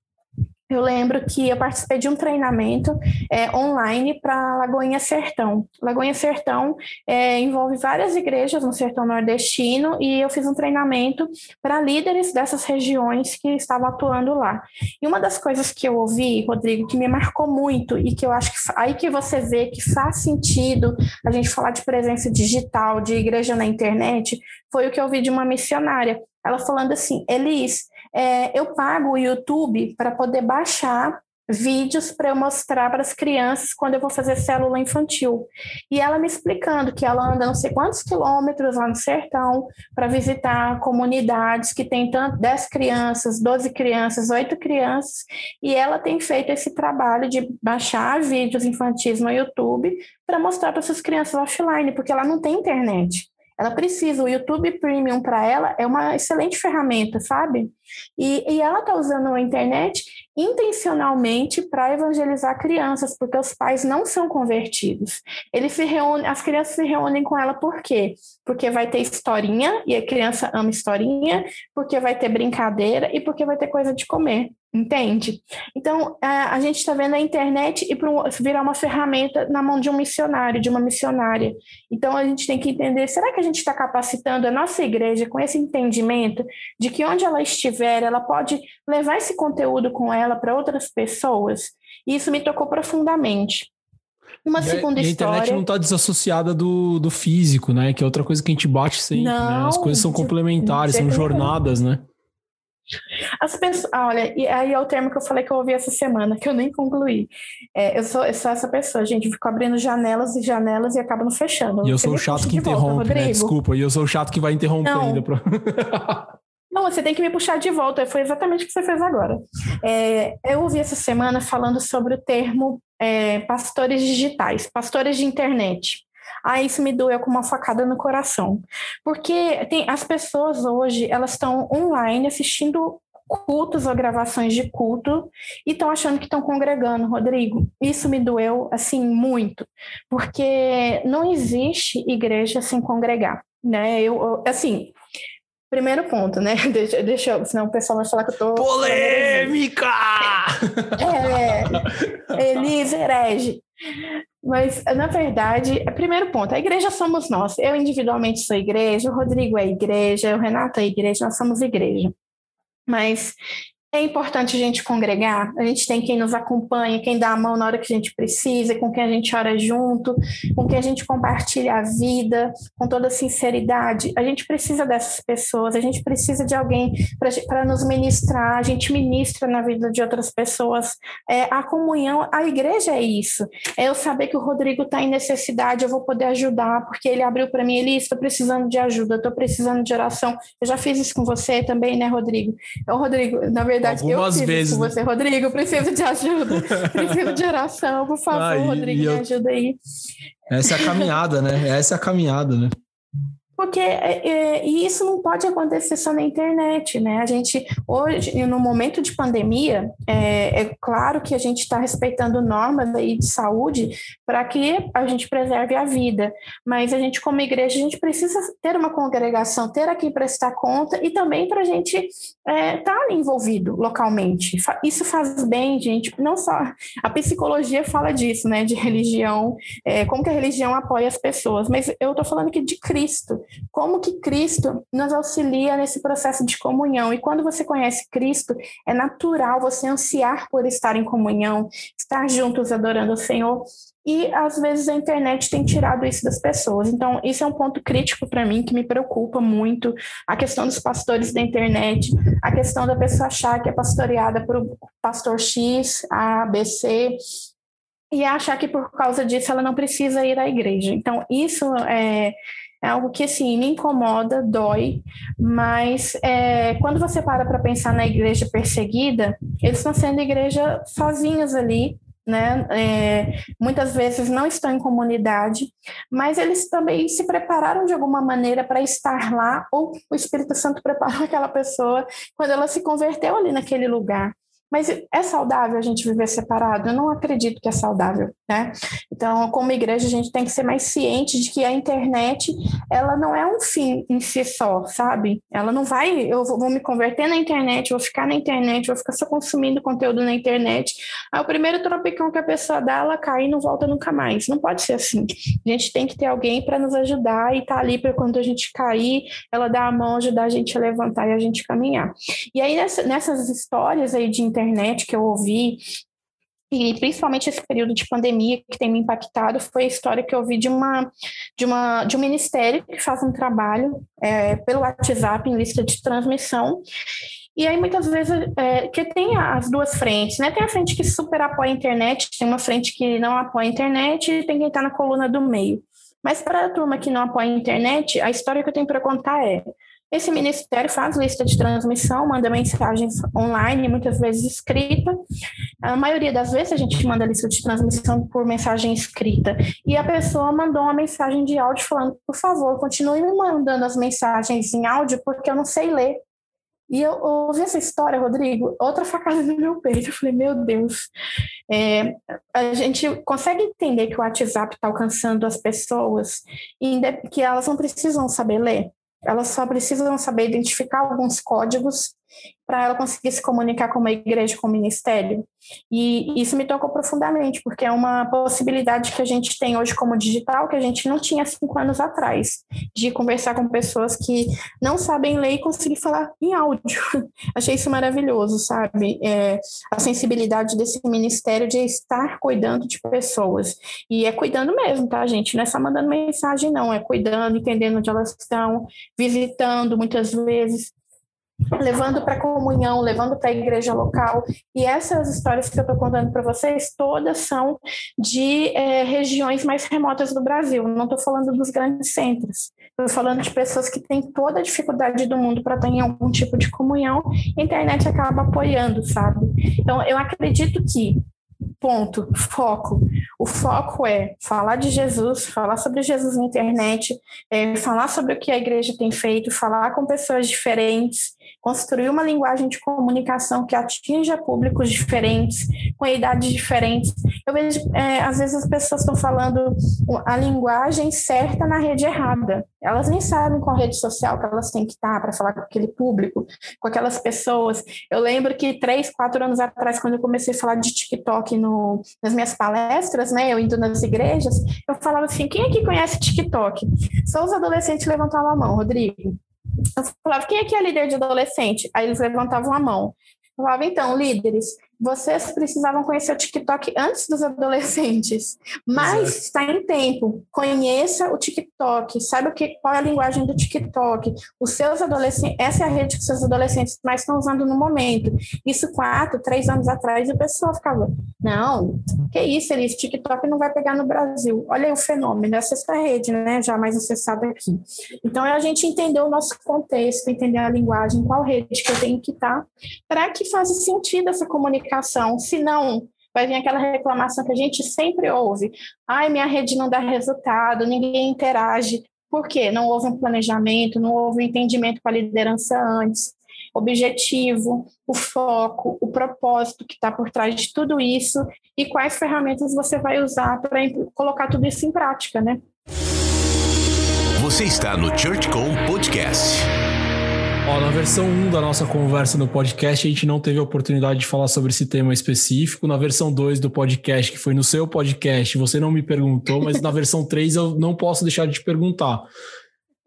eu lembro que eu participei de um treinamento é, online para Lagoinha Sertão. Lagoinha Sertão é, envolve várias igrejas no sertão nordestino e eu fiz um treinamento para líderes dessas regiões que estavam atuando lá. E uma das coisas que eu ouvi, Rodrigo, que me marcou muito e que eu acho que aí que você vê que faz sentido a gente falar de presença digital, de igreja na internet, foi o que eu ouvi de uma missionária. Ela falando assim, Elis, é, eu pago o YouTube para poder baixar vídeos para eu mostrar para as crianças quando eu vou fazer célula infantil. E ela me explicando que ela anda não sei quantos quilômetros lá no sertão para visitar comunidades que tem tanto 10 crianças, 12 crianças, 8 crianças, e ela tem feito esse trabalho de baixar vídeos infantis no YouTube para mostrar para essas crianças offline, porque ela não tem internet. Ela precisa, o YouTube Premium para ela é uma excelente ferramenta, sabe? E, e ela está usando a internet intencionalmente para evangelizar crianças, porque os pais não são convertidos. Eles se reúnem, as crianças se reúnem com ela por quê? Porque vai ter historinha e a criança ama historinha, porque vai ter brincadeira e porque vai ter coisa de comer. Entende? Então, a, gente está vendo a internet e virar uma ferramenta na mão de um missionário, de uma missionária. Então, a gente tem que entender: será que a gente está capacitando a nossa igreja com esse entendimento de que onde ela estiver, ela pode levar esse conteúdo com ela para outras pessoas? E isso me tocou profundamente. Uma e segunda a, história. A internet não está desassociada do, do físico, né? Que é outra coisa que a gente bate sempre. Não, né? As coisas são complementares, são jornadas, né? As pessoas, ah, olha, e aí é o termo que eu falei que eu ouvi essa semana, que eu nem concluí. É, eu, sou, eu sou essa pessoa, gente, eu fico abrindo janelas e janelas e acaba não fechando. E eu sou o chato que interrompe, volta, né? Desculpa, e eu sou o chato que vai interromper não. ainda. Pra... <laughs> Não, você tem que me puxar de volta. Foi exatamente o que você fez agora. É, eu ouvi essa semana falando sobre o termo é, pastores digitais, pastores de internet. Ah, isso me doeu com uma facada no coração. Porque tem, as pessoas hoje, elas estão online assistindo cultos ou gravações de culto e estão achando que estão congregando, Rodrigo. Isso me doeu assim muito, porque não existe igreja sem congregar, né? Eu, assim, primeiro ponto, né? <laughs> Deixa, deixa eu, senão o pessoal vai falar que eu tô polêmica. É, Elise herege. Mas, na verdade, primeiro ponto, a igreja somos nós. Eu individualmente sou igreja, o Rodrigo é igreja, o Renato é igreja, nós somos igreja. Mas é importante a gente congregar, a gente tem quem nos acompanha, quem dá a mão na hora que a gente precisa, com quem a gente ora junto, com quem a gente compartilha a vida, com toda sinceridade. A gente precisa dessas pessoas, a gente precisa de alguém para nos ministrar, a gente ministra na vida de outras pessoas. É, a comunhão, a igreja é isso. É eu saber que o Rodrigo está em necessidade, eu vou poder ajudar, porque ele abriu para mim, ele estou precisando de ajuda, estou precisando de oração. Eu já fiz isso com você também, né, Rodrigo? Então, Rodrigo, na verdade, verdade, Algumas eu vezes, com né? você, Rodrigo. Preciso de ajuda, <laughs> preciso de oração, por favor, ah, e, Rodrigo, e eu... me ajuda aí. Essa é a caminhada, né? Essa é a caminhada, né? Porque é, é, e isso não pode acontecer só na internet, né? A gente, hoje, no momento de pandemia, é, é claro que a gente está respeitando normas aí de saúde para que a gente preserve a vida, mas a gente, como igreja, a gente precisa ter uma congregação, ter aqui prestar conta e também para a gente estar é, tá envolvido localmente. Isso faz bem, gente, não só. A psicologia fala disso, né? De religião, é, como que a religião apoia as pessoas, mas eu estou falando aqui de Cristo como que Cristo nos auxilia nesse processo de comunhão. E quando você conhece Cristo, é natural você ansiar por estar em comunhão, estar juntos adorando o Senhor. E às vezes a internet tem tirado isso das pessoas. Então, isso é um ponto crítico para mim que me preocupa muito. A questão dos pastores da internet, a questão da pessoa achar que é pastoreada por pastor X, A, B, C, e achar que por causa disso ela não precisa ir à igreja. Então, isso é, é algo que, assim, me incomoda, dói, mas é, quando você para para pensar na igreja perseguida, eles estão sendo igreja sozinhos ali, né? É, muitas vezes não estão em comunidade, mas eles também se prepararam de alguma maneira para estar lá, ou o Espírito Santo <laughs> preparou aquela pessoa quando ela se converteu ali naquele lugar. Mas é saudável a gente viver separado? Eu não acredito que é saudável. Né? Então, como igreja, a gente tem que ser mais ciente de que a internet, ela não é um fim em si só, sabe? Ela não vai, eu vou me converter na internet, vou ficar na internet, vou ficar só consumindo conteúdo na internet. Aí o primeiro tropicão que a pessoa dá, ela cai e não volta nunca mais. Não pode ser assim. A gente tem que ter alguém para nos ajudar e tá ali para quando a gente cair, ela dar a mão, ajudar a gente a levantar e a gente caminhar. E aí, nessas histórias aí de internet que eu ouvi, e principalmente esse período de pandemia que tem me impactado foi a história que eu vi de uma de uma de um ministério que faz um trabalho é, pelo WhatsApp em lista de transmissão e aí muitas vezes é, que tem as duas frentes, né? Tem a frente que super apoia a internet, tem uma frente que não apoia a internet e tem quem está na coluna do meio. Mas para a turma que não apoia a internet, a história que eu tenho para contar é esse ministério faz lista de transmissão, manda mensagens online, muitas vezes escrita. A maioria das vezes a gente manda lista de transmissão por mensagem escrita. E a pessoa mandou uma mensagem de áudio falando: por favor, continue me mandando as mensagens em áudio, porque eu não sei ler. E eu ouvi essa história, Rodrigo, outra facada no meu peito. Eu falei, meu Deus. É, a gente consegue entender que o WhatsApp está alcançando as pessoas que elas não precisam saber ler. Elas só precisam saber identificar alguns códigos para ela conseguir se comunicar com uma igreja, com o ministério. E isso me tocou profundamente, porque é uma possibilidade que a gente tem hoje como digital que a gente não tinha cinco anos atrás, de conversar com pessoas que não sabem ler e conseguir falar em áudio. <laughs> Achei isso maravilhoso, sabe? É, a sensibilidade desse ministério de estar cuidando de pessoas. E é cuidando mesmo, tá, gente? Não é só mandando mensagem, não, é cuidando, entendendo onde elas estão, visitando muitas vezes, levando para comunhão, levando para a igreja local. E essas histórias que eu estou contando para vocês, todas são de é, regiões mais remotas do Brasil. Não estou falando dos grandes centros. Estou falando de pessoas que têm toda a dificuldade do mundo para ter algum tipo de comunhão. A internet acaba apoiando, sabe? Então, eu acredito que Ponto, foco. O foco é falar de Jesus, falar sobre Jesus na internet, é, falar sobre o que a igreja tem feito, falar com pessoas diferentes, construir uma linguagem de comunicação que atinja públicos diferentes, com idades diferentes. Eu vejo, é, às vezes, as pessoas estão falando a linguagem certa na rede errada. Elas nem sabem qual rede social que elas têm que estar para falar com aquele público, com aquelas pessoas. Eu lembro que três, quatro anos atrás, quando eu comecei a falar de TikTok no, nas minhas palestras, né, eu indo nas igrejas, eu falava assim: quem aqui conhece TikTok? Só os adolescentes levantavam a mão, Rodrigo. Eu falava, quem aqui é líder de adolescente? Aí eles levantavam a mão. Eu falava, então, líderes, vocês precisavam conhecer o TikTok antes dos adolescentes, mas Exato. está em tempo. Conheça o TikTok, saiba que, qual é a linguagem do TikTok. Os seus adolescentes, essa é a rede que os seus adolescentes mais estão usando no momento. Isso quatro, três anos atrás, o pessoal ficava, não, que isso, Elis, TikTok não vai pegar no Brasil. Olha aí o fenômeno, essa é a rede, né, já mais acessada aqui. Então, é a gente entender o nosso contexto, entender a linguagem, qual rede que eu tenho que estar, para que faça sentido essa comunicação comunicação, senão vai vir aquela reclamação que a gente sempre ouve. Ai, minha rede não dá resultado, ninguém interage. Por quê? Não houve um planejamento, não houve um entendimento com a liderança antes. Objetivo, o foco, o propósito que está por trás de tudo isso e quais ferramentas você vai usar para colocar tudo isso em prática, né? Você está no ChurchCom Podcast. Ó, na versão 1 da nossa conversa no podcast, a gente não teve a oportunidade de falar sobre esse tema específico. Na versão 2 do podcast, que foi no seu podcast, você não me perguntou, mas na versão 3 eu não posso deixar de te perguntar.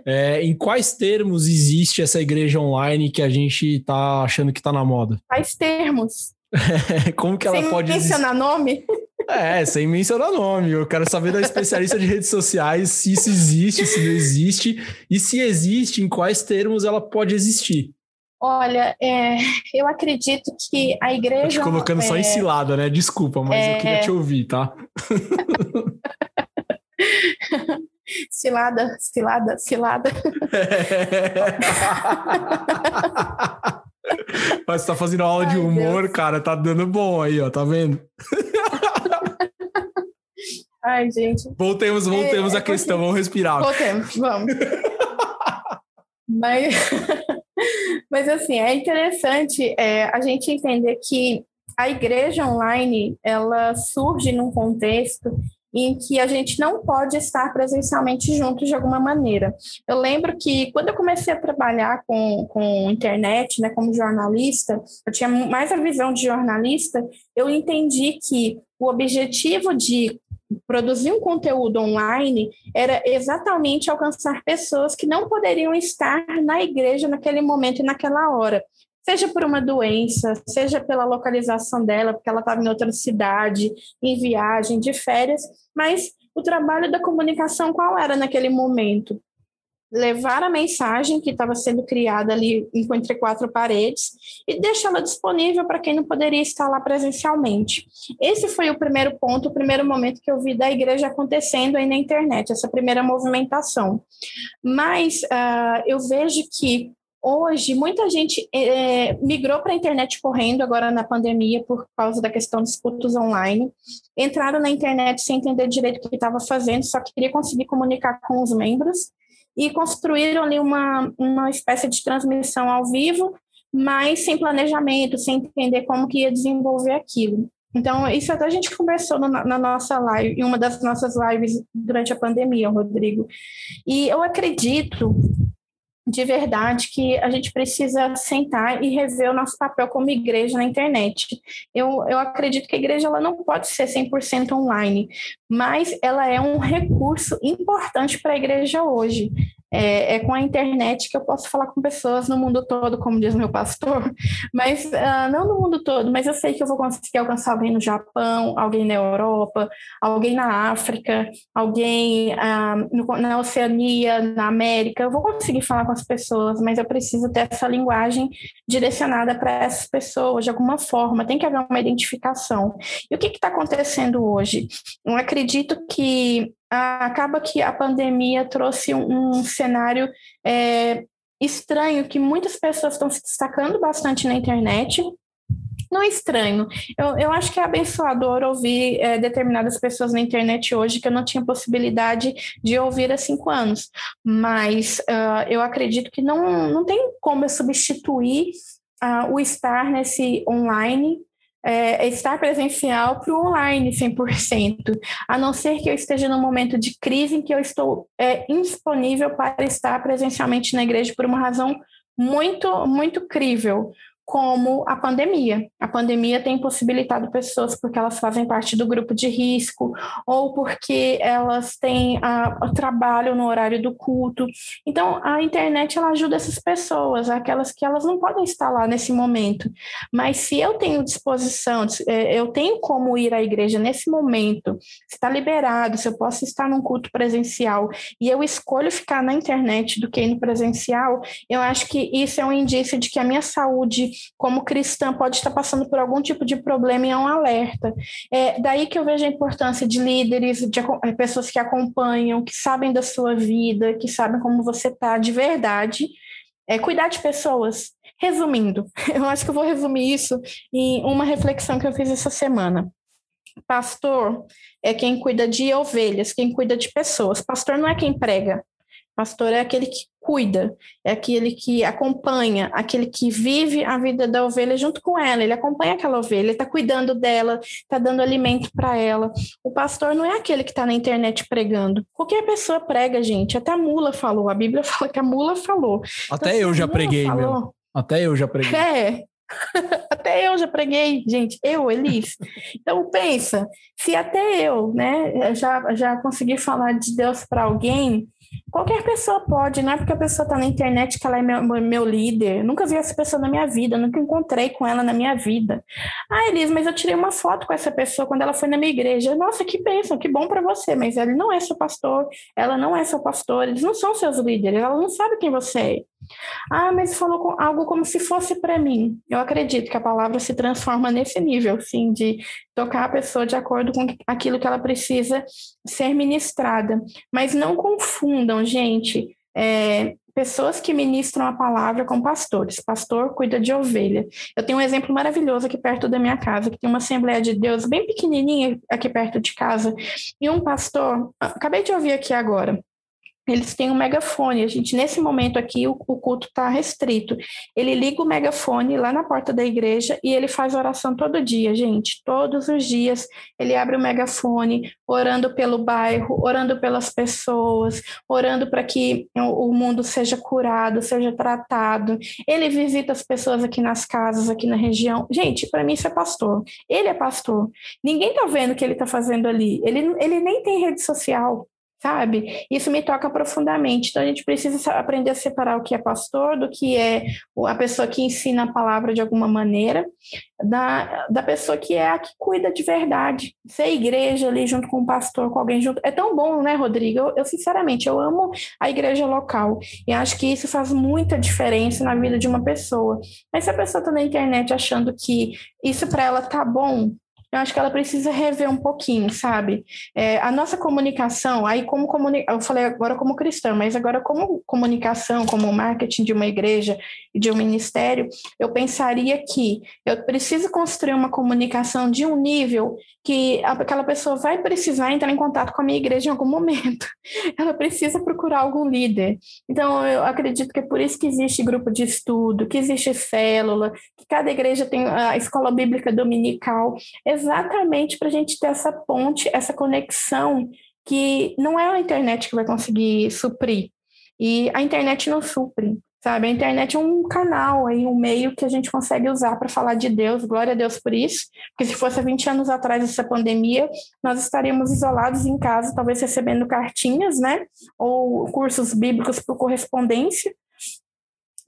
É, em quais termos existe essa igreja online que a gente está achando que está na moda? Quais termos? <laughs> Como que ela Sem pode mencionar nome? É, sem mencionar nome. Eu quero saber da especialista de redes sociais se isso existe, se não existe, e se existe, em quais termos ela pode existir. Olha, é, eu acredito que a igreja. Tô te colocando é, só em cilada, né? Desculpa, mas é... eu queria te ouvir, tá? <laughs> cilada, cilada, cilada. <laughs> <laughs> Mas você tá fazendo aula Ai, de humor, Deus. cara, tá dando bom aí, ó, tá vendo? <laughs> Ai, gente. Voltemos, voltemos é, à é questão, vamos respirar. Voltemos, vamos. <laughs> mas, mas assim, é interessante é, a gente entender que a igreja online, ela surge num contexto em que a gente não pode estar presencialmente juntos de alguma maneira. Eu lembro que quando eu comecei a trabalhar com, com internet, né, como jornalista, eu tinha mais a visão de jornalista, eu entendi que o objetivo de produzir um conteúdo online era exatamente alcançar pessoas que não poderiam estar na igreja naquele momento e naquela hora seja por uma doença, seja pela localização dela, porque ela estava em outra cidade, em viagem, de férias, mas o trabalho da comunicação qual era naquele momento? Levar a mensagem que estava sendo criada ali entre quatro paredes e deixá-la disponível para quem não poderia estar lá presencialmente. Esse foi o primeiro ponto, o primeiro momento que eu vi da igreja acontecendo aí na internet, essa primeira movimentação. Mas uh, eu vejo que Hoje, muita gente é, migrou para a internet correndo agora na pandemia por causa da questão dos cultos online. Entraram na internet sem entender direito o que estava fazendo, só queria conseguir comunicar com os membros e construíram ali uma, uma espécie de transmissão ao vivo, mas sem planejamento, sem entender como que ia desenvolver aquilo. Então, isso até a gente conversou na, nossa live, em uma das nossas lives durante a pandemia, Rodrigo. E eu acredito de verdade que a gente precisa sentar e rever o nosso papel como igreja na internet. Eu, eu acredito que a igreja ela não pode ser 100% online, mas ela é um recurso importante para a igreja hoje é, é, com a internet que eu posso falar com pessoas no mundo todo, como diz meu pastor, <laughs> mas uh, não no mundo todo, mas eu sei que eu vou conseguir alcançar alguém no Japão, alguém na Europa, alguém na África, alguém uh, no, na Oceania, na América. Eu vou conseguir falar com as pessoas, mas eu preciso ter essa linguagem direcionada para essas pessoas de alguma forma. Tem que haver uma identificação. E o que está acontecendo hoje? Eu acredito que acaba que a pandemia trouxe um, cenário é, estranho que muitas pessoas estão se destacando bastante na internet. Não é estranho. Eu, eu acho que é abençoador ouvir é, determinadas pessoas na internet hoje que eu não tinha possibilidade de ouvir há cinco anos. Mas uh, eu acredito que não, não tem como eu substituir uh, o estar nesse online é, estar presencial para o online 100%, a não ser que eu esteja num momento de crise em que eu estou é, indisponível para estar presencialmente na igreja por uma razão muito, muito crível como a pandemia. A pandemia tem possibilitado pessoas porque elas fazem parte do grupo de risco ou porque elas têm a, o trabalho no horário do culto. Então, a internet ela ajuda essas pessoas, aquelas que elas não podem estar lá nesse momento. Mas se eu tenho disposição, é, eu tenho como ir à igreja nesse momento, se está liberado, se eu posso estar num culto presencial e eu escolho ficar na internet do que ir no presencial, eu acho que isso é um indício de que a minha saúde como cristã, pode estar passando por algum tipo de problema e é um alerta. É daí que eu vejo a importância de líderes, de é, pessoas que acompanham, que sabem da sua vida, que sabem como você está de verdade. É cuidar de pessoas. Resumindo, <laughs> eu acho que eu vou resumir isso em uma reflexão que eu fiz essa semana. Pastor é quem cuida de ovelhas, quem cuida de pessoas. Pastor não é quem prega. Pastor é aquele que cuida, é aquele que acompanha, aquele que vive a vida da ovelha junto com ela. Ele acompanha aquela ovelha, está cuidando dela, está dando alimento para ela. O pastor não é aquele que está na internet pregando. Qualquer pessoa prega, gente. Até a mula falou. A Bíblia <laughs> fala que a mula falou. Até então, eu já preguei, falou, meu. Até eu já preguei. É. <laughs> até eu já preguei, gente, eu, Elis. Então pensa, se até eu, né, já já consegui falar de Deus para alguém, Qualquer pessoa pode, não é porque a pessoa está na internet que ela é meu, meu líder. Nunca vi essa pessoa na minha vida, nunca encontrei com ela na minha vida. Ah, Elis, mas eu tirei uma foto com essa pessoa quando ela foi na minha igreja. Nossa, que bênção, que bom para você, mas ele não é seu pastor, ela não é seu pastor, eles não são seus líderes, ela não sabe quem você é. Ah, mas falou algo como se fosse para mim. Eu acredito que a palavra se transforma nesse nível, sim, de tocar a pessoa de acordo com aquilo que ela precisa ser ministrada. Mas não confundam, gente, é, pessoas que ministram a palavra com pastores. Pastor cuida de ovelha. Eu tenho um exemplo maravilhoso aqui perto da minha casa, que tem uma Assembleia de Deus bem pequenininha aqui perto de casa, e um pastor, acabei de ouvir aqui agora, eles têm um megafone. A gente, nesse momento aqui, o, o culto está restrito. Ele liga o megafone lá na porta da igreja e ele faz oração todo dia, gente. Todos os dias ele abre o megafone, orando pelo bairro, orando pelas pessoas, orando para que o, o mundo seja curado, seja tratado. Ele visita as pessoas aqui nas casas, aqui na região. Gente, para mim isso é pastor. Ele é pastor. Ninguém está vendo o que ele está fazendo ali. Ele, ele nem tem rede social sabe? Isso me toca profundamente. Então a gente precisa aprender a separar o que é pastor do que é a pessoa que ensina a palavra de alguma maneira, da, da pessoa que é a que cuida de verdade. Ser igreja ali junto com o pastor, com alguém junto. É tão bom, né, Rodrigo? Eu, eu sinceramente, eu amo a igreja local e acho que isso faz muita diferença na vida de uma pessoa. Mas se a pessoa está na internet achando que isso para ela tá bom, eu acho que ela precisa rever um pouquinho, sabe? É, a nossa comunicação, aí como comuni eu falei agora como cristã, mas agora como comunicação, como marketing de uma igreja e de um ministério, eu pensaria que eu preciso construir uma comunicação de um nível que aquela pessoa vai precisar entrar em contato com a minha igreja em algum momento. <laughs> Ela precisa procurar algum líder. Então, eu acredito que é por isso que existe grupo de estudo, que existe célula, que cada igreja tem a escola bíblica dominical, exatamente para a gente ter essa ponte, essa conexão que não é a internet que vai conseguir suprir. E a internet não supre. Sabe, a internet é um canal aí, um meio que a gente consegue usar para falar de Deus, glória a Deus por isso, porque se fosse 20 anos atrás dessa pandemia, nós estaríamos isolados em casa, talvez recebendo cartinhas, né, ou cursos bíblicos por correspondência,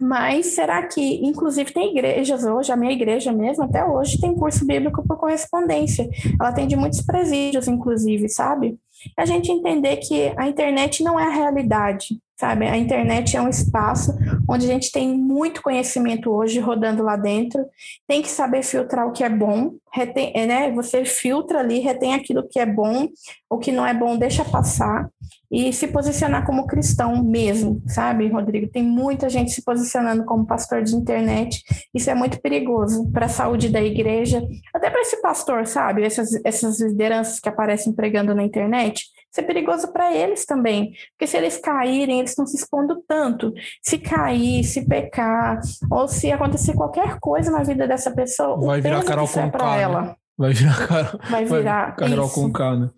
mas será que, inclusive, tem igrejas hoje, a minha igreja mesmo, até hoje, tem curso bíblico por correspondência. Ela atende muitos presídios, inclusive, sabe? A gente entender que a internet não é a realidade, sabe? A internet é um espaço onde a gente tem muito conhecimento hoje rodando lá dentro, tem que saber filtrar o que é bom, retém, é, né? Você filtra ali, retém aquilo que é bom, o que não é bom deixa passar e se posicionar como cristão mesmo, sabe, Rodrigo? Tem muita gente se posicionando como pastor de internet, isso é muito perigoso para a saúde da igreja, até para esse pastor, sabe? Essas, essas lideranças que aparecem pregando na internet, isso é perigoso para eles também, porque se eles caírem, eles estão se expondo tanto. Se cair, se pecar, ou se acontecer qualquer coisa na vida dessa pessoa, vai virar Carol com é ela. Né? Vai virar Carol, vai virar vai Carol com K, né?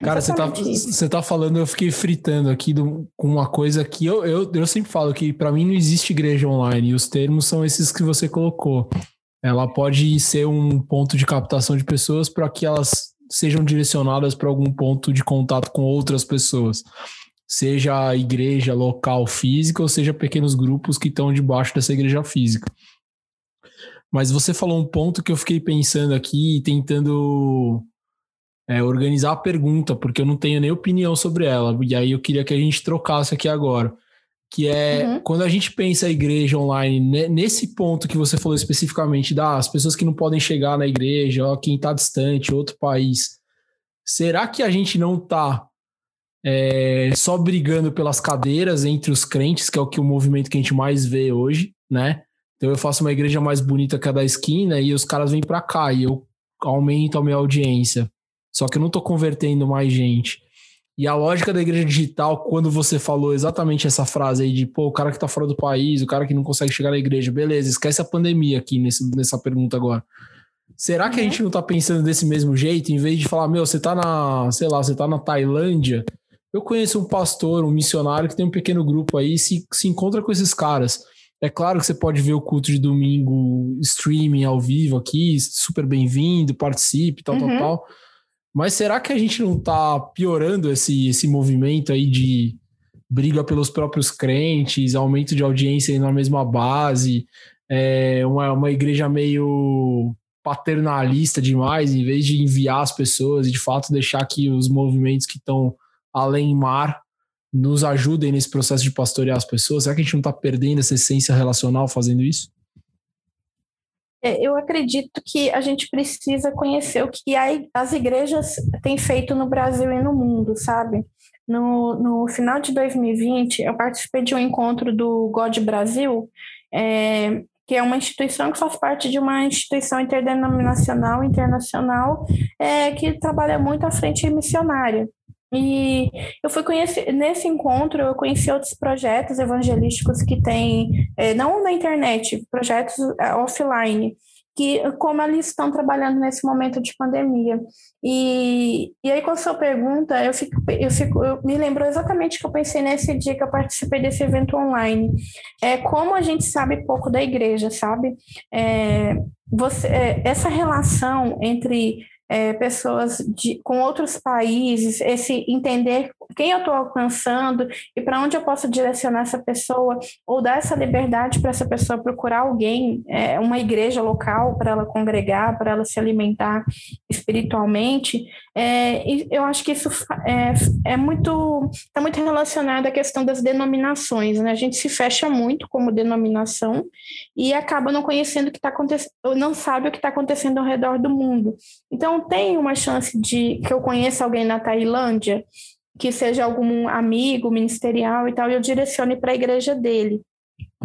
Cara, você tá, você tá falando, eu fiquei fritando aqui do, com uma coisa que eu, eu, eu sempre falo que para mim não existe igreja online, e os termos são esses que você colocou. Ela pode ser um ponto de captação de pessoas para que elas sejam direcionadas para algum ponto de contato com outras pessoas, seja a igreja local física ou seja pequenos grupos que estão debaixo dessa igreja física. Mas você falou um ponto que eu fiquei pensando aqui, tentando é, organizar a pergunta, porque eu não tenho nem opinião sobre ela, e aí eu queria que a gente trocasse aqui agora que é uhum. quando a gente pensa a igreja online, nesse ponto que você falou especificamente, das ah, pessoas que não podem chegar na igreja, ó, quem está distante, outro país, será que a gente não está é, só brigando pelas cadeiras entre os crentes, que é o que o movimento que a gente mais vê hoje, né? Então eu faço uma igreja mais bonita que a da esquina e os caras vêm para cá e eu aumento a minha audiência. Só que eu não estou convertendo mais gente. E a lógica da igreja digital, quando você falou exatamente essa frase aí de, pô, o cara que tá fora do país, o cara que não consegue chegar na igreja, beleza, esquece a pandemia aqui nesse, nessa pergunta agora. Será que a uhum. gente não tá pensando desse mesmo jeito? Em vez de falar, meu, você tá na, sei lá, você tá na Tailândia. Eu conheço um pastor, um missionário que tem um pequeno grupo aí, se, se encontra com esses caras. É claro que você pode ver o culto de domingo streaming ao vivo aqui, super bem-vindo, participe, tal, uhum. tal, tal. Mas será que a gente não está piorando esse, esse movimento aí de briga pelos próprios crentes, aumento de audiência na mesma base, é uma, uma igreja meio paternalista demais, em vez de enviar as pessoas e de fato deixar que os movimentos que estão além mar nos ajudem nesse processo de pastorear as pessoas? Será que a gente não está perdendo essa essência relacional fazendo isso? É, eu acredito que a gente precisa conhecer o que as igrejas têm feito no Brasil e no mundo, sabe? No, no final de 2020, eu participei de um encontro do God Brasil, é, que é uma instituição que faz parte de uma instituição interdenominacional, internacional, é, que trabalha muito à frente missionária. E eu fui conhecer, nesse encontro, eu conheci outros projetos evangelísticos que tem, é, não na internet, projetos é, offline, que como eles estão trabalhando nesse momento de pandemia. E, e aí, com a sua pergunta, eu, fico, eu, fico, eu me lembrou exatamente que eu pensei nesse dia que eu participei desse evento online. É como a gente sabe pouco da igreja, sabe? É, você, é, essa relação entre é, pessoas de, com outros países, esse entender quem eu estou alcançando e para onde eu posso direcionar essa pessoa, ou dar essa liberdade para essa pessoa procurar alguém, é, uma igreja local para ela congregar, para ela se alimentar espiritualmente. É, eu acho que isso é, é muito está muito relacionado à questão das denominações, né? A gente se fecha muito como denominação e acaba não conhecendo o que está acontecendo, não sabe o que está acontecendo ao redor do mundo. Então tem uma chance de que eu conheça alguém na Tailândia que seja algum amigo ministerial e tal, e eu direcione para a igreja dele,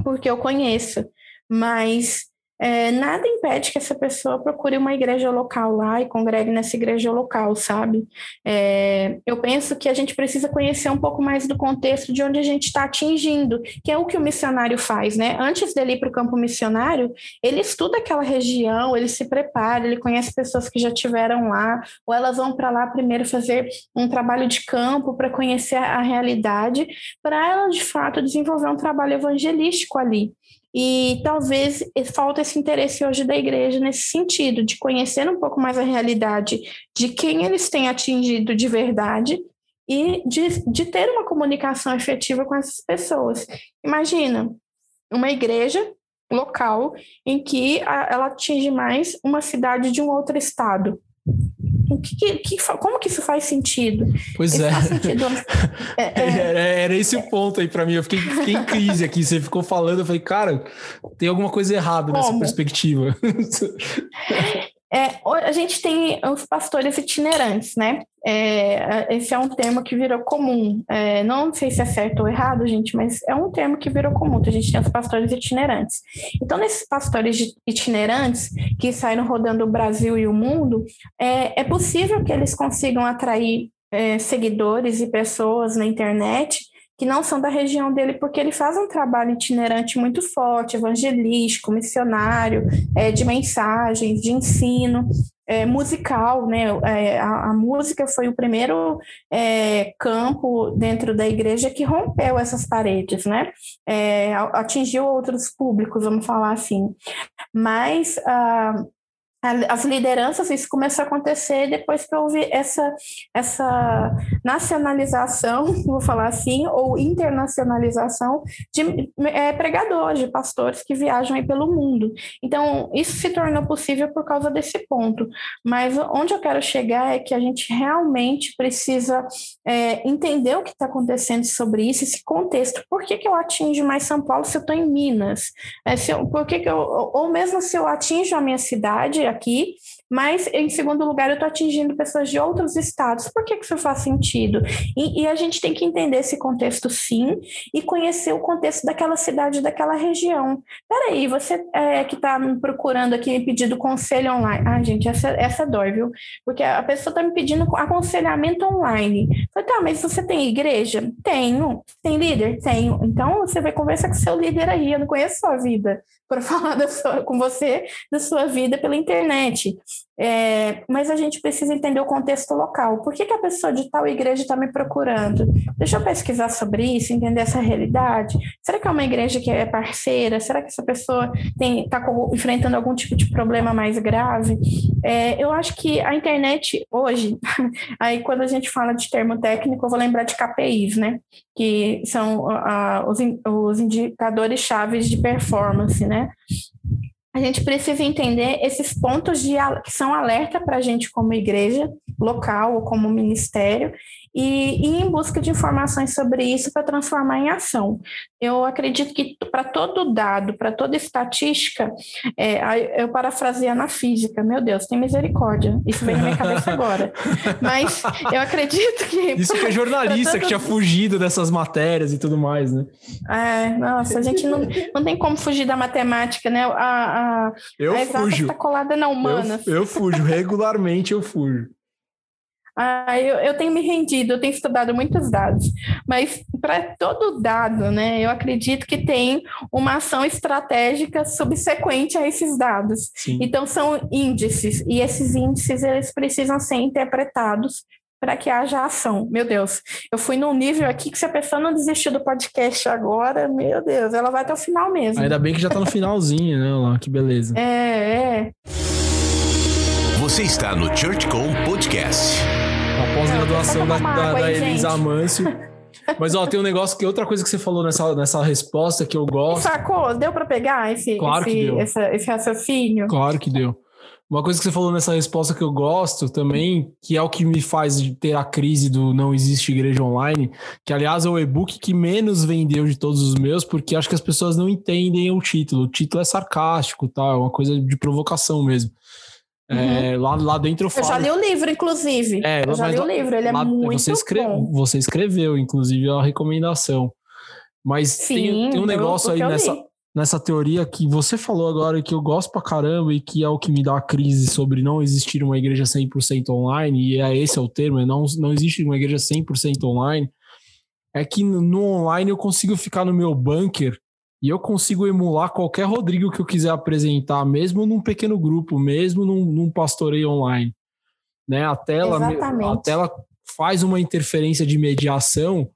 porque eu conheço. Mas é, nada impede que essa pessoa procure uma igreja local lá e congregue nessa igreja local, sabe? É, eu penso que a gente precisa conhecer um pouco mais do contexto de onde a gente está atingindo, que é o que o missionário faz, né? Antes dele ir para o campo missionário, ele estuda aquela região, ele se prepara, ele conhece pessoas que já tiveram lá, ou elas vão para lá primeiro fazer um trabalho de campo para conhecer a realidade, para ela de fato desenvolver um trabalho evangelístico ali. E talvez falta esse interesse hoje da igreja nesse sentido, de conhecer um pouco mais a realidade de quem eles têm atingido de verdade e de, de ter uma comunicação efetiva com essas pessoas. Imagina uma igreja local em que ela atinge mais uma cidade de um outro estado que, que, como que isso faz sentido? Pois é. Sentido. <laughs> É, é. Era, era, esse o ponto aí para mim. Eu fiquei, fiquei, em crise aqui. Você ficou falando, eu falei, cara, tem alguma coisa errada como? nessa perspectiva. <laughs> É, a gente tem os pastores itinerantes, né? É, esse é um termo que virou comum. É, não sei se é certo ou errado, gente, mas é um termo que virou comum. A gente tem os pastores itinerantes. Então, nesses pastores itinerantes que saíram rodando o Brasil e o mundo, é, é possível que eles consigam atrair é, seguidores e pessoas na internet que não são da região dele, porque ele faz um trabalho itinerante muito forte, evangelístico, missionário, é, de mensagens, de ensino, é, musical, né? É, a, a, música foi o primeiro é, campo dentro da igreja que rompeu essas paredes, né? É, atingiu outros públicos, vamos falar assim. Mas uh, as lideranças, isso começou a acontecer depois que houve essa, essa nacionalização, <laughs> vou falar assim, ou internacionalização de é, pregadores, de pastores que viajam aí pelo mundo. Então, isso se tornou possível por causa desse ponto. Mas onde eu quero chegar é que a gente realmente precisa é, entender o que está acontecendo sobre isso, esse contexto. Por que, que eu atingo mais São Paulo se eu estou em Minas? É, eu, por que, que eu, ou mesmo se eu atinjo a minha cidade, aqui, mas em segundo lugar eu estou atingindo pessoas de outros estados. Por que, que isso faz sentido? E, e, a gente tem que entender esse contexto sim e conhecer o contexto daquela cidade, daquela região. Peraí, você é, que está me procurando aqui, me pedindo conselho online. Ah, gente, essa, essa dói, viu? Porque a pessoa está me pedindo aconselhamento online. Falei, tá, mas você tem igreja? Tenho. Tem líder? Tenho. Então você vai conversar com seu líder aí. Eu não conheço sua vida para <laughs> falar sua, com você da sua vida pela internet. É, mas a gente precisa entender o contexto local. Por que, que a pessoa de tal igreja está me procurando? Deixa eu pesquisar sobre isso, entender essa realidade. Será que é uma igreja que é parceira? Será que essa pessoa está enfrentando algum tipo de problema mais grave? É, eu acho que a internet hoje, <laughs> aí quando a gente fala de termo técnico, eu vou lembrar de KPIs, né? Que são uh, os, os indicadores chaves de performance, né? A gente precisa entender esses pontos de, que são alerta para a gente como igreja local ou como ministério e, ir em busca de informações sobre isso para transformar em ação. Eu acredito que para todo dado, para toda estatística, é, eu parafraseia na física, meu Deus, tem misericórdia. Isso vem na minha cabeça agora. <laughs> Mas eu acredito que. Isso que é jornalista todo... que tinha fugido dessas matérias e tudo mais, né? É, nossa, a gente não, não tem como fugir da matemática, né? A, a, eu a fujo. está colada na humana. Eu, eu fujo, regularmente eu fujo. Ah, eu, eu tenho me rendido, eu tenho estudado muitos dados, mas para todo dado, né, eu acredito que tem uma ação estratégica subsequente a esses dados. Sim. Então são índices e esses índices eles precisam ser interpretados para que haja ação. Meu Deus, eu fui num nível aqui que se a pessoa não desistir do podcast agora, meu Deus, ela vai até o final mesmo. Ainda bem que já está no finalzinho, né, lá, que beleza. É, é. Você está no ChurchCom Podcast. A pós-graduação da, da, da Elisa Amâncio. <laughs> Mas, ó, tem um negócio que outra coisa que você falou nessa, nessa resposta que eu gosto. Sacou? Deu para pegar esse, claro esse. Esse, esse raciocínio? Claro que deu. Uma coisa que você falou nessa resposta que eu gosto também, que é o que me faz ter a crise do não existe igreja online, que aliás é o e-book que menos vendeu de todos os meus, porque acho que as pessoas não entendem o título. O título é sarcástico, tá? É uma coisa de provocação mesmo. É, uhum. É, lá, lá dentro eu falo. Eu já li o livro, inclusive. É, eu já li o livro, ele é lá, muito você escreve, bom. Você escreveu, inclusive, a recomendação. Mas Sim, tem, tem um negócio aí nessa, nessa teoria que você falou agora que eu gosto pra caramba e que é o que me dá a crise sobre não existir uma igreja 100% online, e é esse é o termo, é não, não existe uma igreja 100% online, é que no online eu consigo ficar no meu bunker e eu consigo emular qualquer Rodrigo que eu quiser apresentar, mesmo num pequeno grupo, mesmo num, num pastoreio online. Né? A tela, a tela faz uma interferência de mediação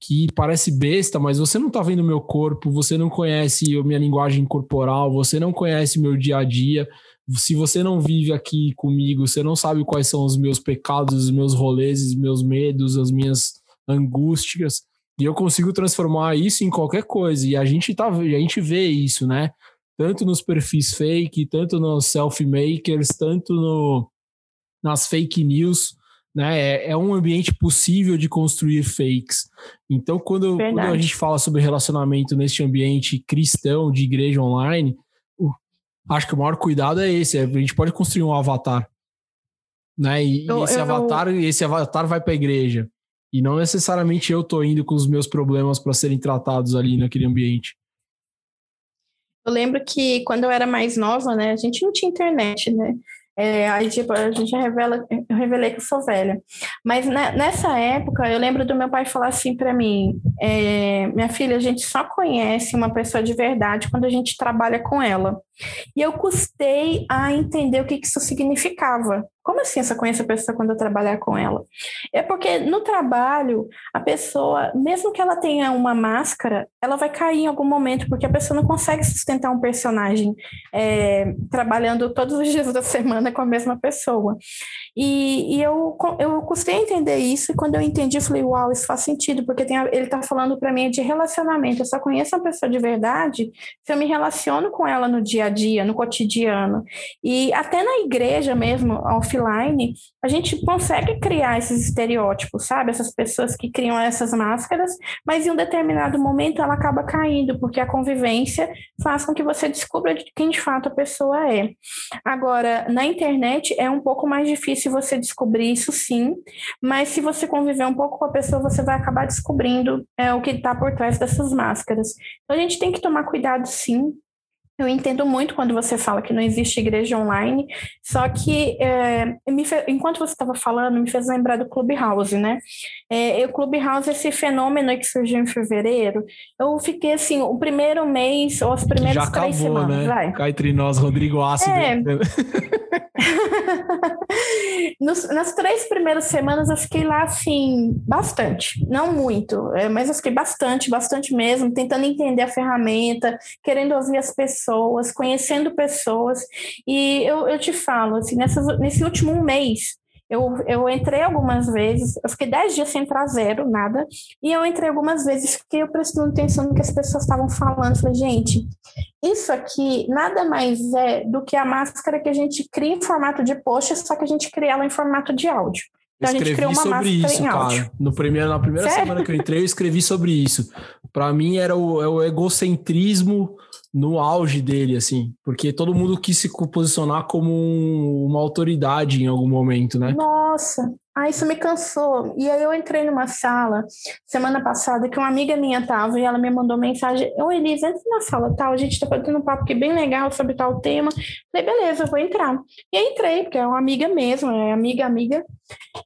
que parece besta, mas você não está vendo meu corpo, você não conhece a minha linguagem corporal, você não conhece meu dia a dia. Se você não vive aqui comigo, você não sabe quais são os meus pecados, os meus rolês, os meus medos, as minhas angústias. E eu consigo transformar isso em qualquer coisa. E a gente tá, a gente vê isso, né? Tanto nos perfis fake, tanto nos self-makers, tanto no, nas fake news, né? É, é, um ambiente possível de construir fakes. Então, quando, quando, a gente fala sobre relacionamento neste ambiente cristão de igreja online, acho que o maior cuidado é esse. É, a gente pode construir um avatar, né? E, eu, esse eu, avatar, esse avatar vai para a igreja. E não necessariamente eu tô indo com os meus problemas para serem tratados ali naquele ambiente. Eu lembro que quando eu era mais nova, né, a gente não tinha internet, né? É, aí, tipo, a gente revela, eu revelei que eu sou velha. Mas né, nessa época, eu lembro do meu pai falar assim para mim: é, minha filha, a gente só conhece uma pessoa de verdade quando a gente trabalha com ela. E eu custei a entender o que isso significava. Como assim essa conhece a pessoa quando eu trabalhar com ela? É porque no trabalho, a pessoa, mesmo que ela tenha uma máscara, ela vai cair em algum momento, porque a pessoa não consegue sustentar um personagem é, trabalhando todos os dias da semana com a mesma pessoa. E, e eu, eu custei entender isso, e quando eu entendi, eu falei, uau, isso faz sentido, porque tem, ele está falando para mim de relacionamento. Eu só conheço uma pessoa de verdade se eu me relaciono com ela no dia a dia, no cotidiano. E até na igreja mesmo, offline, a gente consegue criar esses estereótipos, sabe? Essas pessoas que criam essas máscaras, mas em um determinado momento ela acaba caindo, porque a convivência faz com que você descubra quem de fato a pessoa é. Agora, na internet é um pouco mais difícil você descobrir isso sim, mas se você conviver um pouco com a pessoa, você vai acabar descobrindo é, o que está por trás dessas máscaras. Então a gente tem que tomar cuidado sim, eu entendo muito quando você fala que não existe igreja online, só que é, fez, enquanto você estava falando, me fez lembrar do Clubhouse, né? É, o Clubhouse, esse fenômeno que surgiu em fevereiro, eu fiquei assim, o primeiro mês ou as primeiras Já acabou, três semanas, né? vai. Cá entre nós, Rodrigo Ácido. É. <laughs> Nos, nas três primeiras semanas eu fiquei lá assim, bastante, não muito, é, mas eu fiquei bastante, bastante mesmo, tentando entender a ferramenta, querendo ouvir as pessoas, conhecendo pessoas. E eu, eu te falo, assim, nessa, nesse último mês, eu, eu entrei algumas vezes, eu fiquei dez dias sem entrar zero, nada, e eu entrei algumas vezes, fiquei eu prestando atenção no que as pessoas estavam falando. Falei, gente, isso aqui nada mais é do que a máscara que a gente cria em formato de post, só que a gente cria ela em formato de áudio. Então escrevi a gente criou uma sobre isso, cara. No primeiro, na primeira Sério? semana que eu entrei, eu escrevi sobre isso. Para mim era o, é o egocentrismo no auge dele, assim, porque todo mundo quis se posicionar como um, uma autoridade em algum momento, né? Nossa, Ah, isso me cansou. E aí eu entrei numa sala semana passada que uma amiga minha tava e ela me mandou mensagem: Oi, Elisa, entra na sala tal, a gente tá fazendo um papo aqui bem legal sobre tal tema. Falei, beleza, eu vou entrar. E aí entrei, porque é uma amiga mesmo, é amiga, amiga.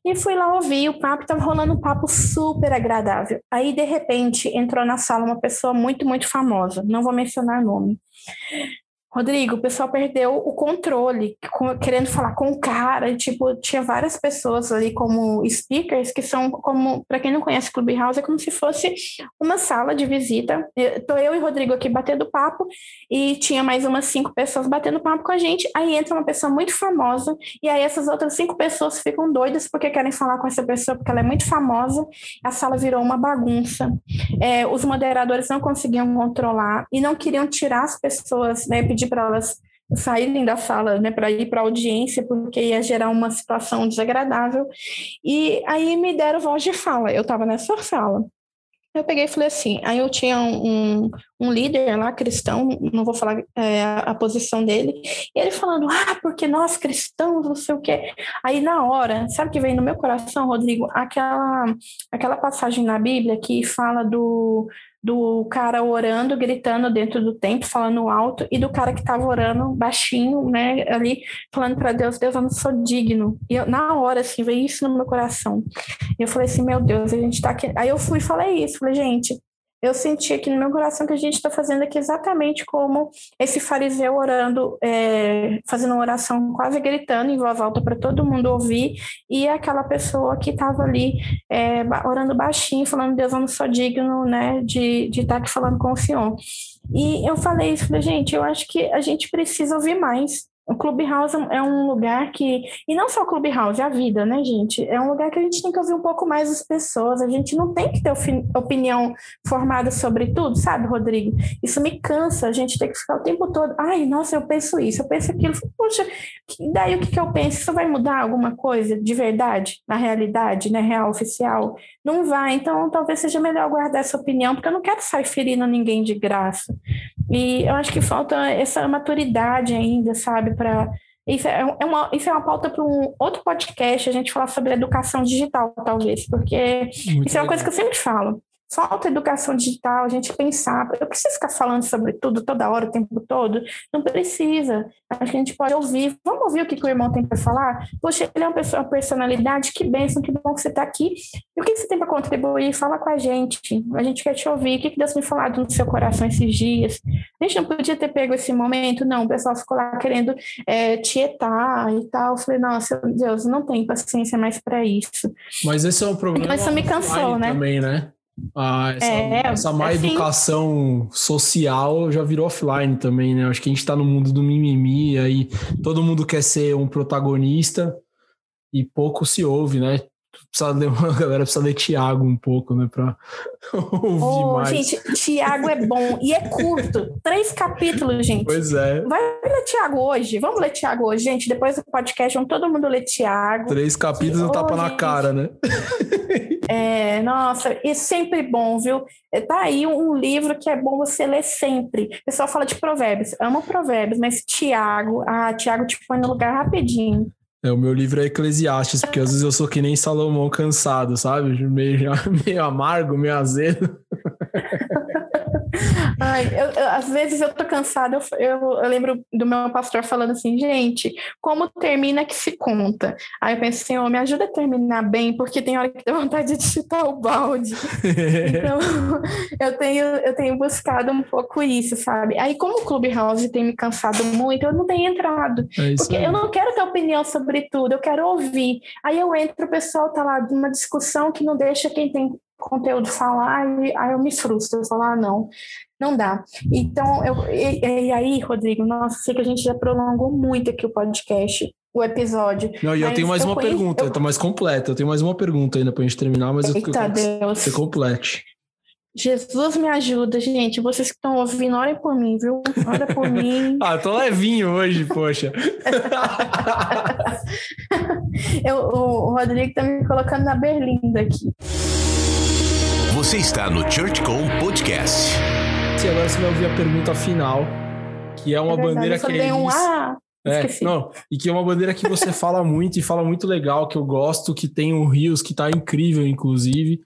E fui lá ouvir o papo, tava rolando um papo super agradável. Aí, de repente, entrou na sala uma pessoa muito, muito famosa, não vou mencionar nome. Rodrigo, o pessoal perdeu o controle, querendo falar com o cara, tipo, tinha várias pessoas ali como speakers, que são como, para quem não conhece Clubhouse, é como se fosse uma sala de visita. Tô eu e Rodrigo aqui batendo papo, e tinha mais umas cinco pessoas batendo papo com a gente, aí entra uma pessoa muito famosa, e aí essas outras cinco pessoas ficam doidas porque querem falar com essa pessoa, porque ela é muito famosa, a sala virou uma bagunça. É, os moderadores não conseguiam controlar, e não queriam tirar as pessoas, né, pedir para elas saírem da sala, né, para ir para a audiência, porque ia gerar uma situação desagradável. E aí me deram voz de fala. Eu estava nessa sala. Eu peguei e falei assim, aí eu tinha um, um líder lá, cristão, não vou falar é, a, posição dele, ele falando, ah, porque nós cristãos, não sei o quê. Aí na hora, sabe o que veio no meu coração, Rodrigo? Aquela, aquela passagem na Bíblia que fala do, do cara orando, gritando dentro do templo, falando alto, e do cara que estava orando baixinho, né, ali, falando para Deus, Deus, eu não sou digno. E eu, na hora, assim, veio isso no meu coração. E eu falei assim, meu Deus, a gente tá aqui. Aí eu fui e falei isso, falei, gente, eu senti aqui no meu coração que a gente está fazendo aqui exatamente como esse fariseu orando, é, fazendo uma oração quase gritando em voz alta para todo mundo ouvir, e aquela pessoa que estava ali é, orando baixinho, falando, Deus, eu não sou digno né, de estar de tá aqui falando com o Senhor. E eu falei isso, falei, gente, eu acho que a gente precisa ouvir mais o Clubhouse é um lugar que. E não só o Clubhouse, é a vida, né, gente? É um lugar que a gente tem que ouvir um pouco mais as pessoas. A gente não tem que ter opinião formada sobre tudo, sabe, Rodrigo? Isso me cansa. A gente tem que ficar o tempo todo. Ai, nossa, eu penso isso, eu penso aquilo. Poxa, daí o que, que eu penso? Isso vai mudar alguma coisa de verdade, na realidade, né, real, oficial? Não vai. Então, talvez seja melhor guardar essa opinião, porque eu não quero sair ferindo ninguém de graça. E eu acho que falta essa maturidade ainda, sabe, para isso é, é, uma, isso é uma pauta para um outro podcast, a gente falar sobre educação digital, talvez, porque Muito isso é uma coisa que eu sempre falo falta educação digital, a gente pensar, eu preciso ficar falando sobre tudo toda hora, o tempo todo? Não precisa. Acho que a gente pode ouvir. Vamos ouvir o que, que o irmão tem para falar? Poxa, ele é uma, pessoa, uma personalidade, que bênção, que bom que você está aqui. E o que, que você tem para contribuir? Fala com a gente. A gente quer te ouvir. O que, que Deus me falado no seu coração esses dias? A gente não podia ter pego esse momento, não. O pessoal ficou lá querendo é, tietar e tal. Eu falei, nossa, Deus, não tem paciência mais para isso. Mas esse é um problema. Então isso me cansou, né? Também, né? Ah, essa, é, essa má assim, educação social já virou offline também, né? Acho que a gente tá no mundo do mimimi, aí todo mundo quer ser um protagonista e pouco se ouve, né? Precisa ler, <laughs> a galera precisa ler Tiago um pouco, né? Pra <laughs> ouvir oh, mais. Gente, Tiago é bom e é curto. <laughs> Três capítulos, gente. Pois é. Vai ler Tiago hoje. Vamos ler Tiago hoje, gente. Depois do podcast, vamos todo mundo ler Tiago. Três capítulos, um tapa na cara, né? É, nossa, e sempre bom, viu? Tá aí um livro que é bom você ler sempre. O pessoal fala de provérbios. Amo provérbios, mas Tiago, ah, Tiago te põe no lugar rapidinho. É, o meu livro é Eclesiastes, porque às vezes eu sou que nem Salomão cansado, sabe? Meio, <laughs> meio amargo, meio azedo. <laughs> Ai, eu, eu, às vezes eu tô cansada, eu, eu, eu, lembro do meu pastor falando assim, gente, como termina que se conta? Aí eu penso, Senhor, me ajuda a terminar bem, porque tem hora que dá vontade de chutar o balde. então, <laughs> eu tenho, eu tenho buscado um pouco isso, sabe? Aí, como o Clubhouse tem me cansado muito, eu não tenho entrado. É porque aí. eu não quero ter opinião sobre tudo, eu quero ouvir. Aí eu entro, o pessoal tá lá numa discussão que não deixa quem tem conteúdo falar e aí eu me frustro, eu falo, ah, não, não dá. Então, eu, e, e aí, Rodrigo, nossa, sei que a gente já prolongou muito aqui o podcast, o episódio. Não, e eu tenho mais eu uma conheço, pergunta, eu... tá mais completa. Eu tenho mais uma pergunta ainda pra gente terminar, mas Eita eu, eu Deus. você complete. Jesus me ajuda, gente. Vocês que estão ouvindo, orem por mim, viu? Ora por mim. <laughs> ah, tô levinho hoje, poxa. <laughs> eu, o Rodrigo tá me colocando na berlinda aqui. Você está no ChurchCom Podcast. E agora você vai ouvir a pergunta final, que é uma é bandeira que é um, ah, É, não, e que é uma bandeira que você fala <laughs> muito e fala muito legal, que eu gosto, que tem o Rios, que tá incrível, inclusive,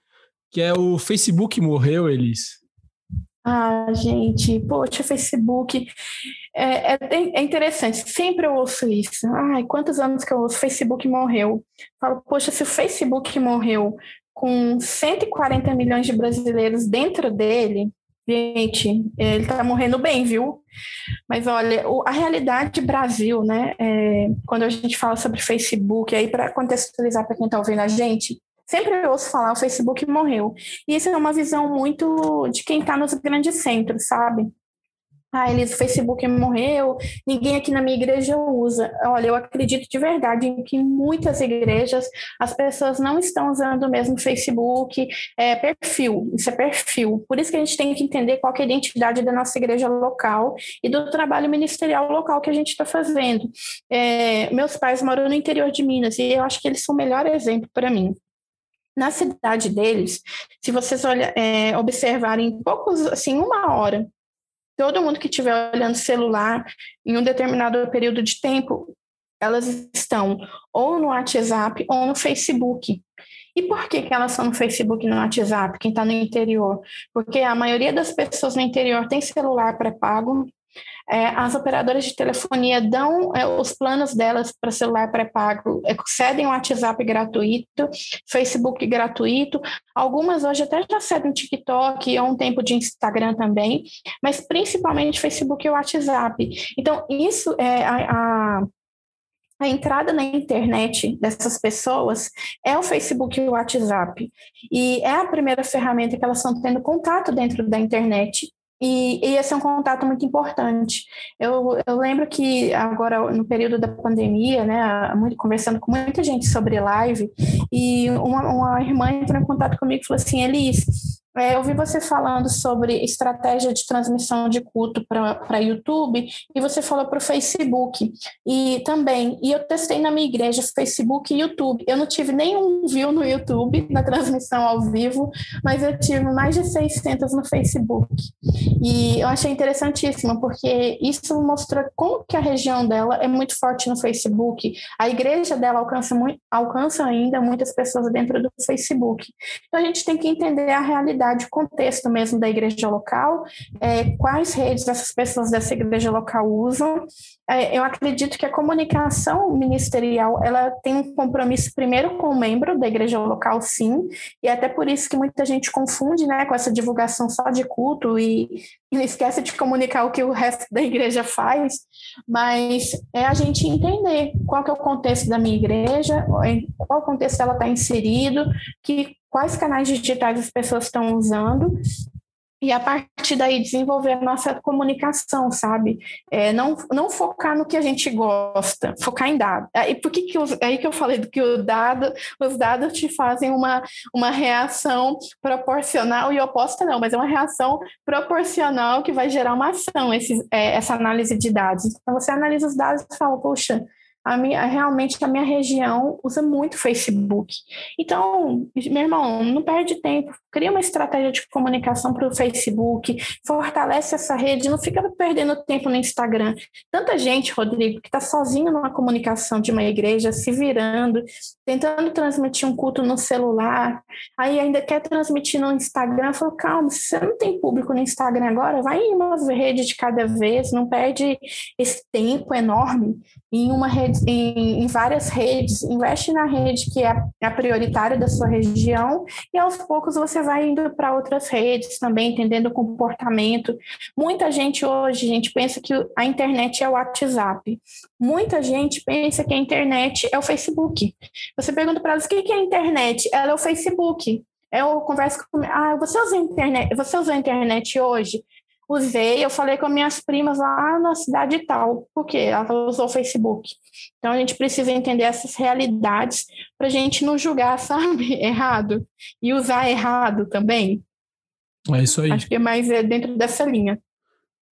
que é o Facebook morreu, Elis. Ah, gente, poxa, Facebook. É, é, é, interessante, sempre eu ouço isso. Ai, quantos anos que eu ouço Facebook morreu? Falo, poxa, se o Facebook morreu com 140 milhões de brasileiros dentro dele, gente, ele tá morrendo bem, viu? Mas olha, a realidade Brasil, né? É, quando a gente fala sobre Facebook, aí para contextualizar para quem está ouvindo a gente, Sempre eu ouço falar, o Facebook morreu. E isso é uma visão muito de quem está nos grandes centros, sabe? Ah, eles, o Facebook morreu, ninguém aqui na minha igreja usa. Olha, eu acredito de verdade em que muitas igrejas as pessoas não estão usando o mesmo Facebook, é perfil, isso é perfil. Por isso que a gente tem que entender qual é a identidade da nossa igreja local e do trabalho ministerial local que a gente está fazendo. É, meus pais moram no interior de Minas e eu acho que eles são o melhor exemplo para mim. Na cidade deles, se vocês olha, é, observarem poucos, assim, uma hora, todo mundo que estiver olhando celular em um determinado período de tempo, elas estão ou no WhatsApp ou no Facebook. E por que, que elas estão no Facebook e no WhatsApp, quem está no interior? Porque a maioria das pessoas no interior tem celular pré-pago, é, as operadoras de telefonia dão é, os planos delas para celular pré-pago, é, cedem o WhatsApp gratuito, Facebook gratuito, algumas hoje até já cedem TikTok ou um tempo de Instagram também, mas principalmente Facebook e WhatsApp. Então, isso é a, a a entrada na internet dessas pessoas é o Facebook e o WhatsApp. E é a primeira ferramenta que elas estão tendo contato dentro da internet. E, e, esse é um contato muito importante. Eu, eu lembro que agora, no período da pandemia, né, conversando com muita gente sobre live, e uma, uma irmã entrou em contato comigo e falou assim, Elis, é, eu vi você falando sobre estratégia de transmissão de culto para YouTube e você falou para o Facebook e também, e eu testei na minha igreja Facebook e YouTube. Eu não tive nenhum view no YouTube na transmissão ao vivo, mas eu tive mais de 600 no Facebook. E eu achei interessantíssimo porque isso mostra como que a região dela é muito forte no Facebook. A igreja dela alcança, alcança ainda muitas pessoas dentro do Facebook. Então a gente tem que entender a realidade realidade, o contexto mesmo da igreja local, é, quais redes essas pessoas dessa igreja local usam. É, eu acredito que a comunicação ministerial ela tem um compromisso primeiro com o membro da igreja local, sim, e até por isso que muita gente confunde né, com essa divulgação só de culto e, e esquece de comunicar o que o resto da igreja faz, mas é a gente entender qual que é o contexto da minha igreja, em qual contexto ela está inserido, que quais canais digitais as pessoas estão usando e a partir daí desenvolver a nossa comunicação, sabe? É, não, não focar no que a gente gosta, focar em dados. E por que, que os, aí que eu falei do que o dado, os dados te fazem uma, uma reação proporcional e oposta não, mas é uma reação proporcional que vai gerar uma ação, esse, é, essa análise de dados. Então você analisa os dados e fala, poxa, a minha, realmente a minha região usa muito Facebook. Então, meu irmão, não perde tempo, cria uma estratégia de comunicação para o Facebook, fortalece essa rede, não fica perdendo tempo no Instagram. Tanta gente, Rodrigo, que está sozinho numa comunicação de uma igreja, se virando, tentando transmitir um culto no celular, aí ainda quer transmitir no Instagram, falou, calma, se você não tem público no Instagram agora, vai em uma rede de cada vez, não perde esse tempo enorme em uma rede, em, em várias redes, investe na rede que é a prioritária da sua região e aos poucos você vai indo para outras redes também, entendendo o comportamento. Muita gente hoje, gente, pensa que a internet é o WhatsApp. Muita gente pensa que a internet é o Facebook. Você pergunta para elas o que é a internet? Ela é o Facebook. Eu converso com. Ah, você usa a internet? Você usa a internet hoje? Usei, eu falei com minhas primas lá na cidade e tal, porque ela usou o Facebook. Então a gente precisa entender essas realidades para a gente não julgar, <laughs> sabe, errado e usar errado também. É isso aí. Acho que é mais é dentro dessa linha.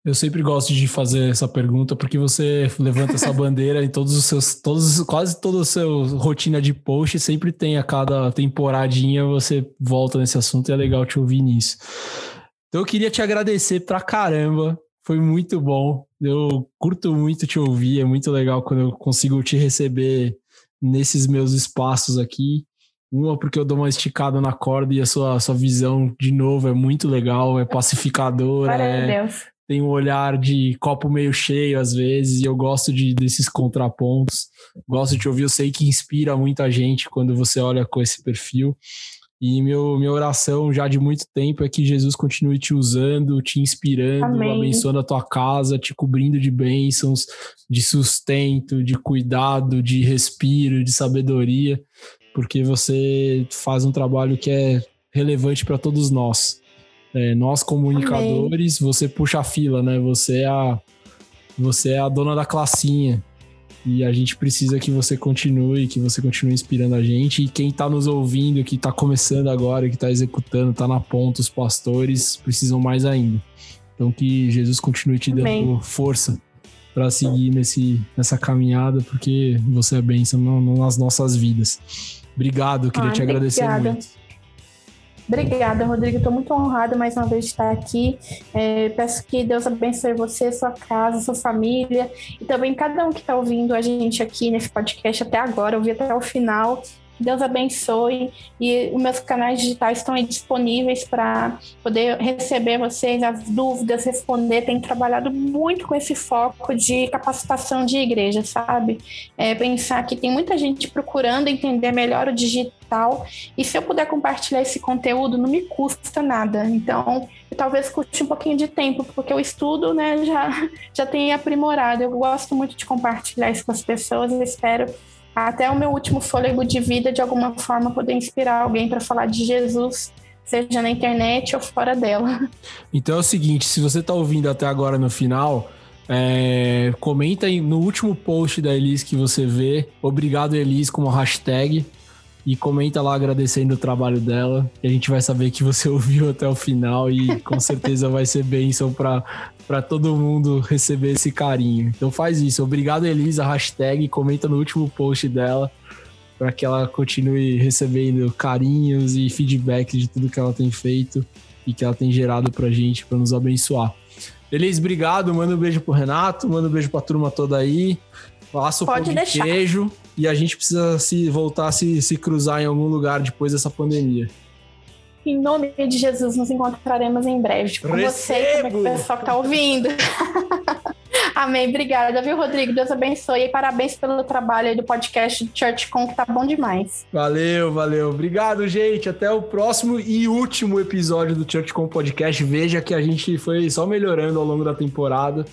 Eu sempre gosto de fazer essa pergunta porque você levanta essa <laughs> bandeira em todos os seus, todos, quase toda a sua rotina de post, sempre tem a cada temporadinha você volta nesse assunto e é legal te ouvir nisso. Então eu queria te agradecer pra caramba. Foi muito bom. Eu curto muito te ouvir. É muito legal quando eu consigo te receber nesses meus espaços aqui. Uma, porque eu dou uma esticada na corda e a sua, sua visão, de novo, é muito legal, é pacificadora. É, tem um olhar de copo meio cheio às vezes, e eu gosto de, desses contrapontos. Gosto de ouvir, eu sei que inspira muita gente quando você olha com esse perfil. E meu, minha oração já de muito tempo é que Jesus continue te usando, te inspirando, Amém. abençoando a tua casa, te cobrindo de bênçãos, de sustento, de cuidado, de respiro, de sabedoria, porque você faz um trabalho que é relevante para todos nós. É, nós comunicadores, Amém. você puxa a fila, né? Você é a, você é a dona da classinha. E a gente precisa que você continue, que você continue inspirando a gente. E quem está nos ouvindo, que está começando agora, que está executando, está na ponta, os pastores precisam mais ainda. Então que Jesus continue te dando Amém. força para seguir nesse, nessa caminhada, porque você é bênção nas nossas vidas. Obrigado, queria te agradecer obrigada. muito. Obrigada, Rodrigo. Estou muito honrada mais uma vez de estar aqui. É, peço que Deus abençoe você, sua casa, sua família e também cada um que está ouvindo a gente aqui nesse podcast até agora, ouvir até o final. Deus abençoe e os meus canais digitais estão aí disponíveis para poder receber vocês as dúvidas, responder. Tenho trabalhado muito com esse foco de capacitação de igreja, sabe? É, pensar que tem muita gente procurando entender melhor o digital e se eu puder compartilhar esse conteúdo não me custa nada. Então, talvez custe um pouquinho de tempo, porque o estudo né, <laughs> já, já tem aprimorado. Eu gosto muito de compartilhar isso com as pessoas e espero até o meu último fôlego de vida, de alguma forma, poder inspirar alguém para falar de Jesus, seja na internet ou fora dela. Então é o seguinte: se você está ouvindo até agora no final, é, comenta no último post da Elis que você vê, obrigado Elis como hashtag e comenta lá agradecendo o trabalho dela. E a gente vai saber que você <laughs> ouviu até o final e com certeza vai ser bênção para todo mundo receber esse carinho. Então faz isso. Obrigado, Elisa. Hashtag, comenta no último post dela para que ela continue recebendo carinhos e feedback de tudo que ela tem feito e que ela tem gerado pra gente, para nos abençoar. Elise, obrigado. Manda um beijo pro Renato, manda um beijo pra turma toda aí. Faça o Pode pão de queijo e a gente precisa se voltar a se, se cruzar em algum lugar depois dessa pandemia. Em nome de Jesus, nos encontraremos em breve. Com Recebo. você e com o pessoal que está ouvindo. <laughs> Amém. Obrigada, viu, Rodrigo? Deus abençoe e parabéns pelo trabalho aí do podcast Church Com, que tá bom demais. Valeu, valeu. Obrigado, gente. Até o próximo e último episódio do Church Com Podcast. Veja que a gente foi só melhorando ao longo da temporada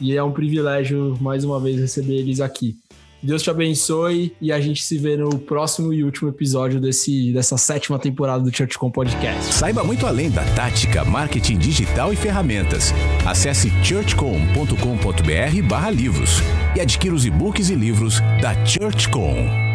e é um privilégio mais uma vez receber eles aqui. Deus te abençoe e a gente se vê no próximo e último episódio desse, dessa sétima temporada do ChurchCom Podcast. Saiba muito além da tática, marketing digital e ferramentas. Acesse churchcom.com.br barra livros e adquira os e-books e livros da ChurchCom.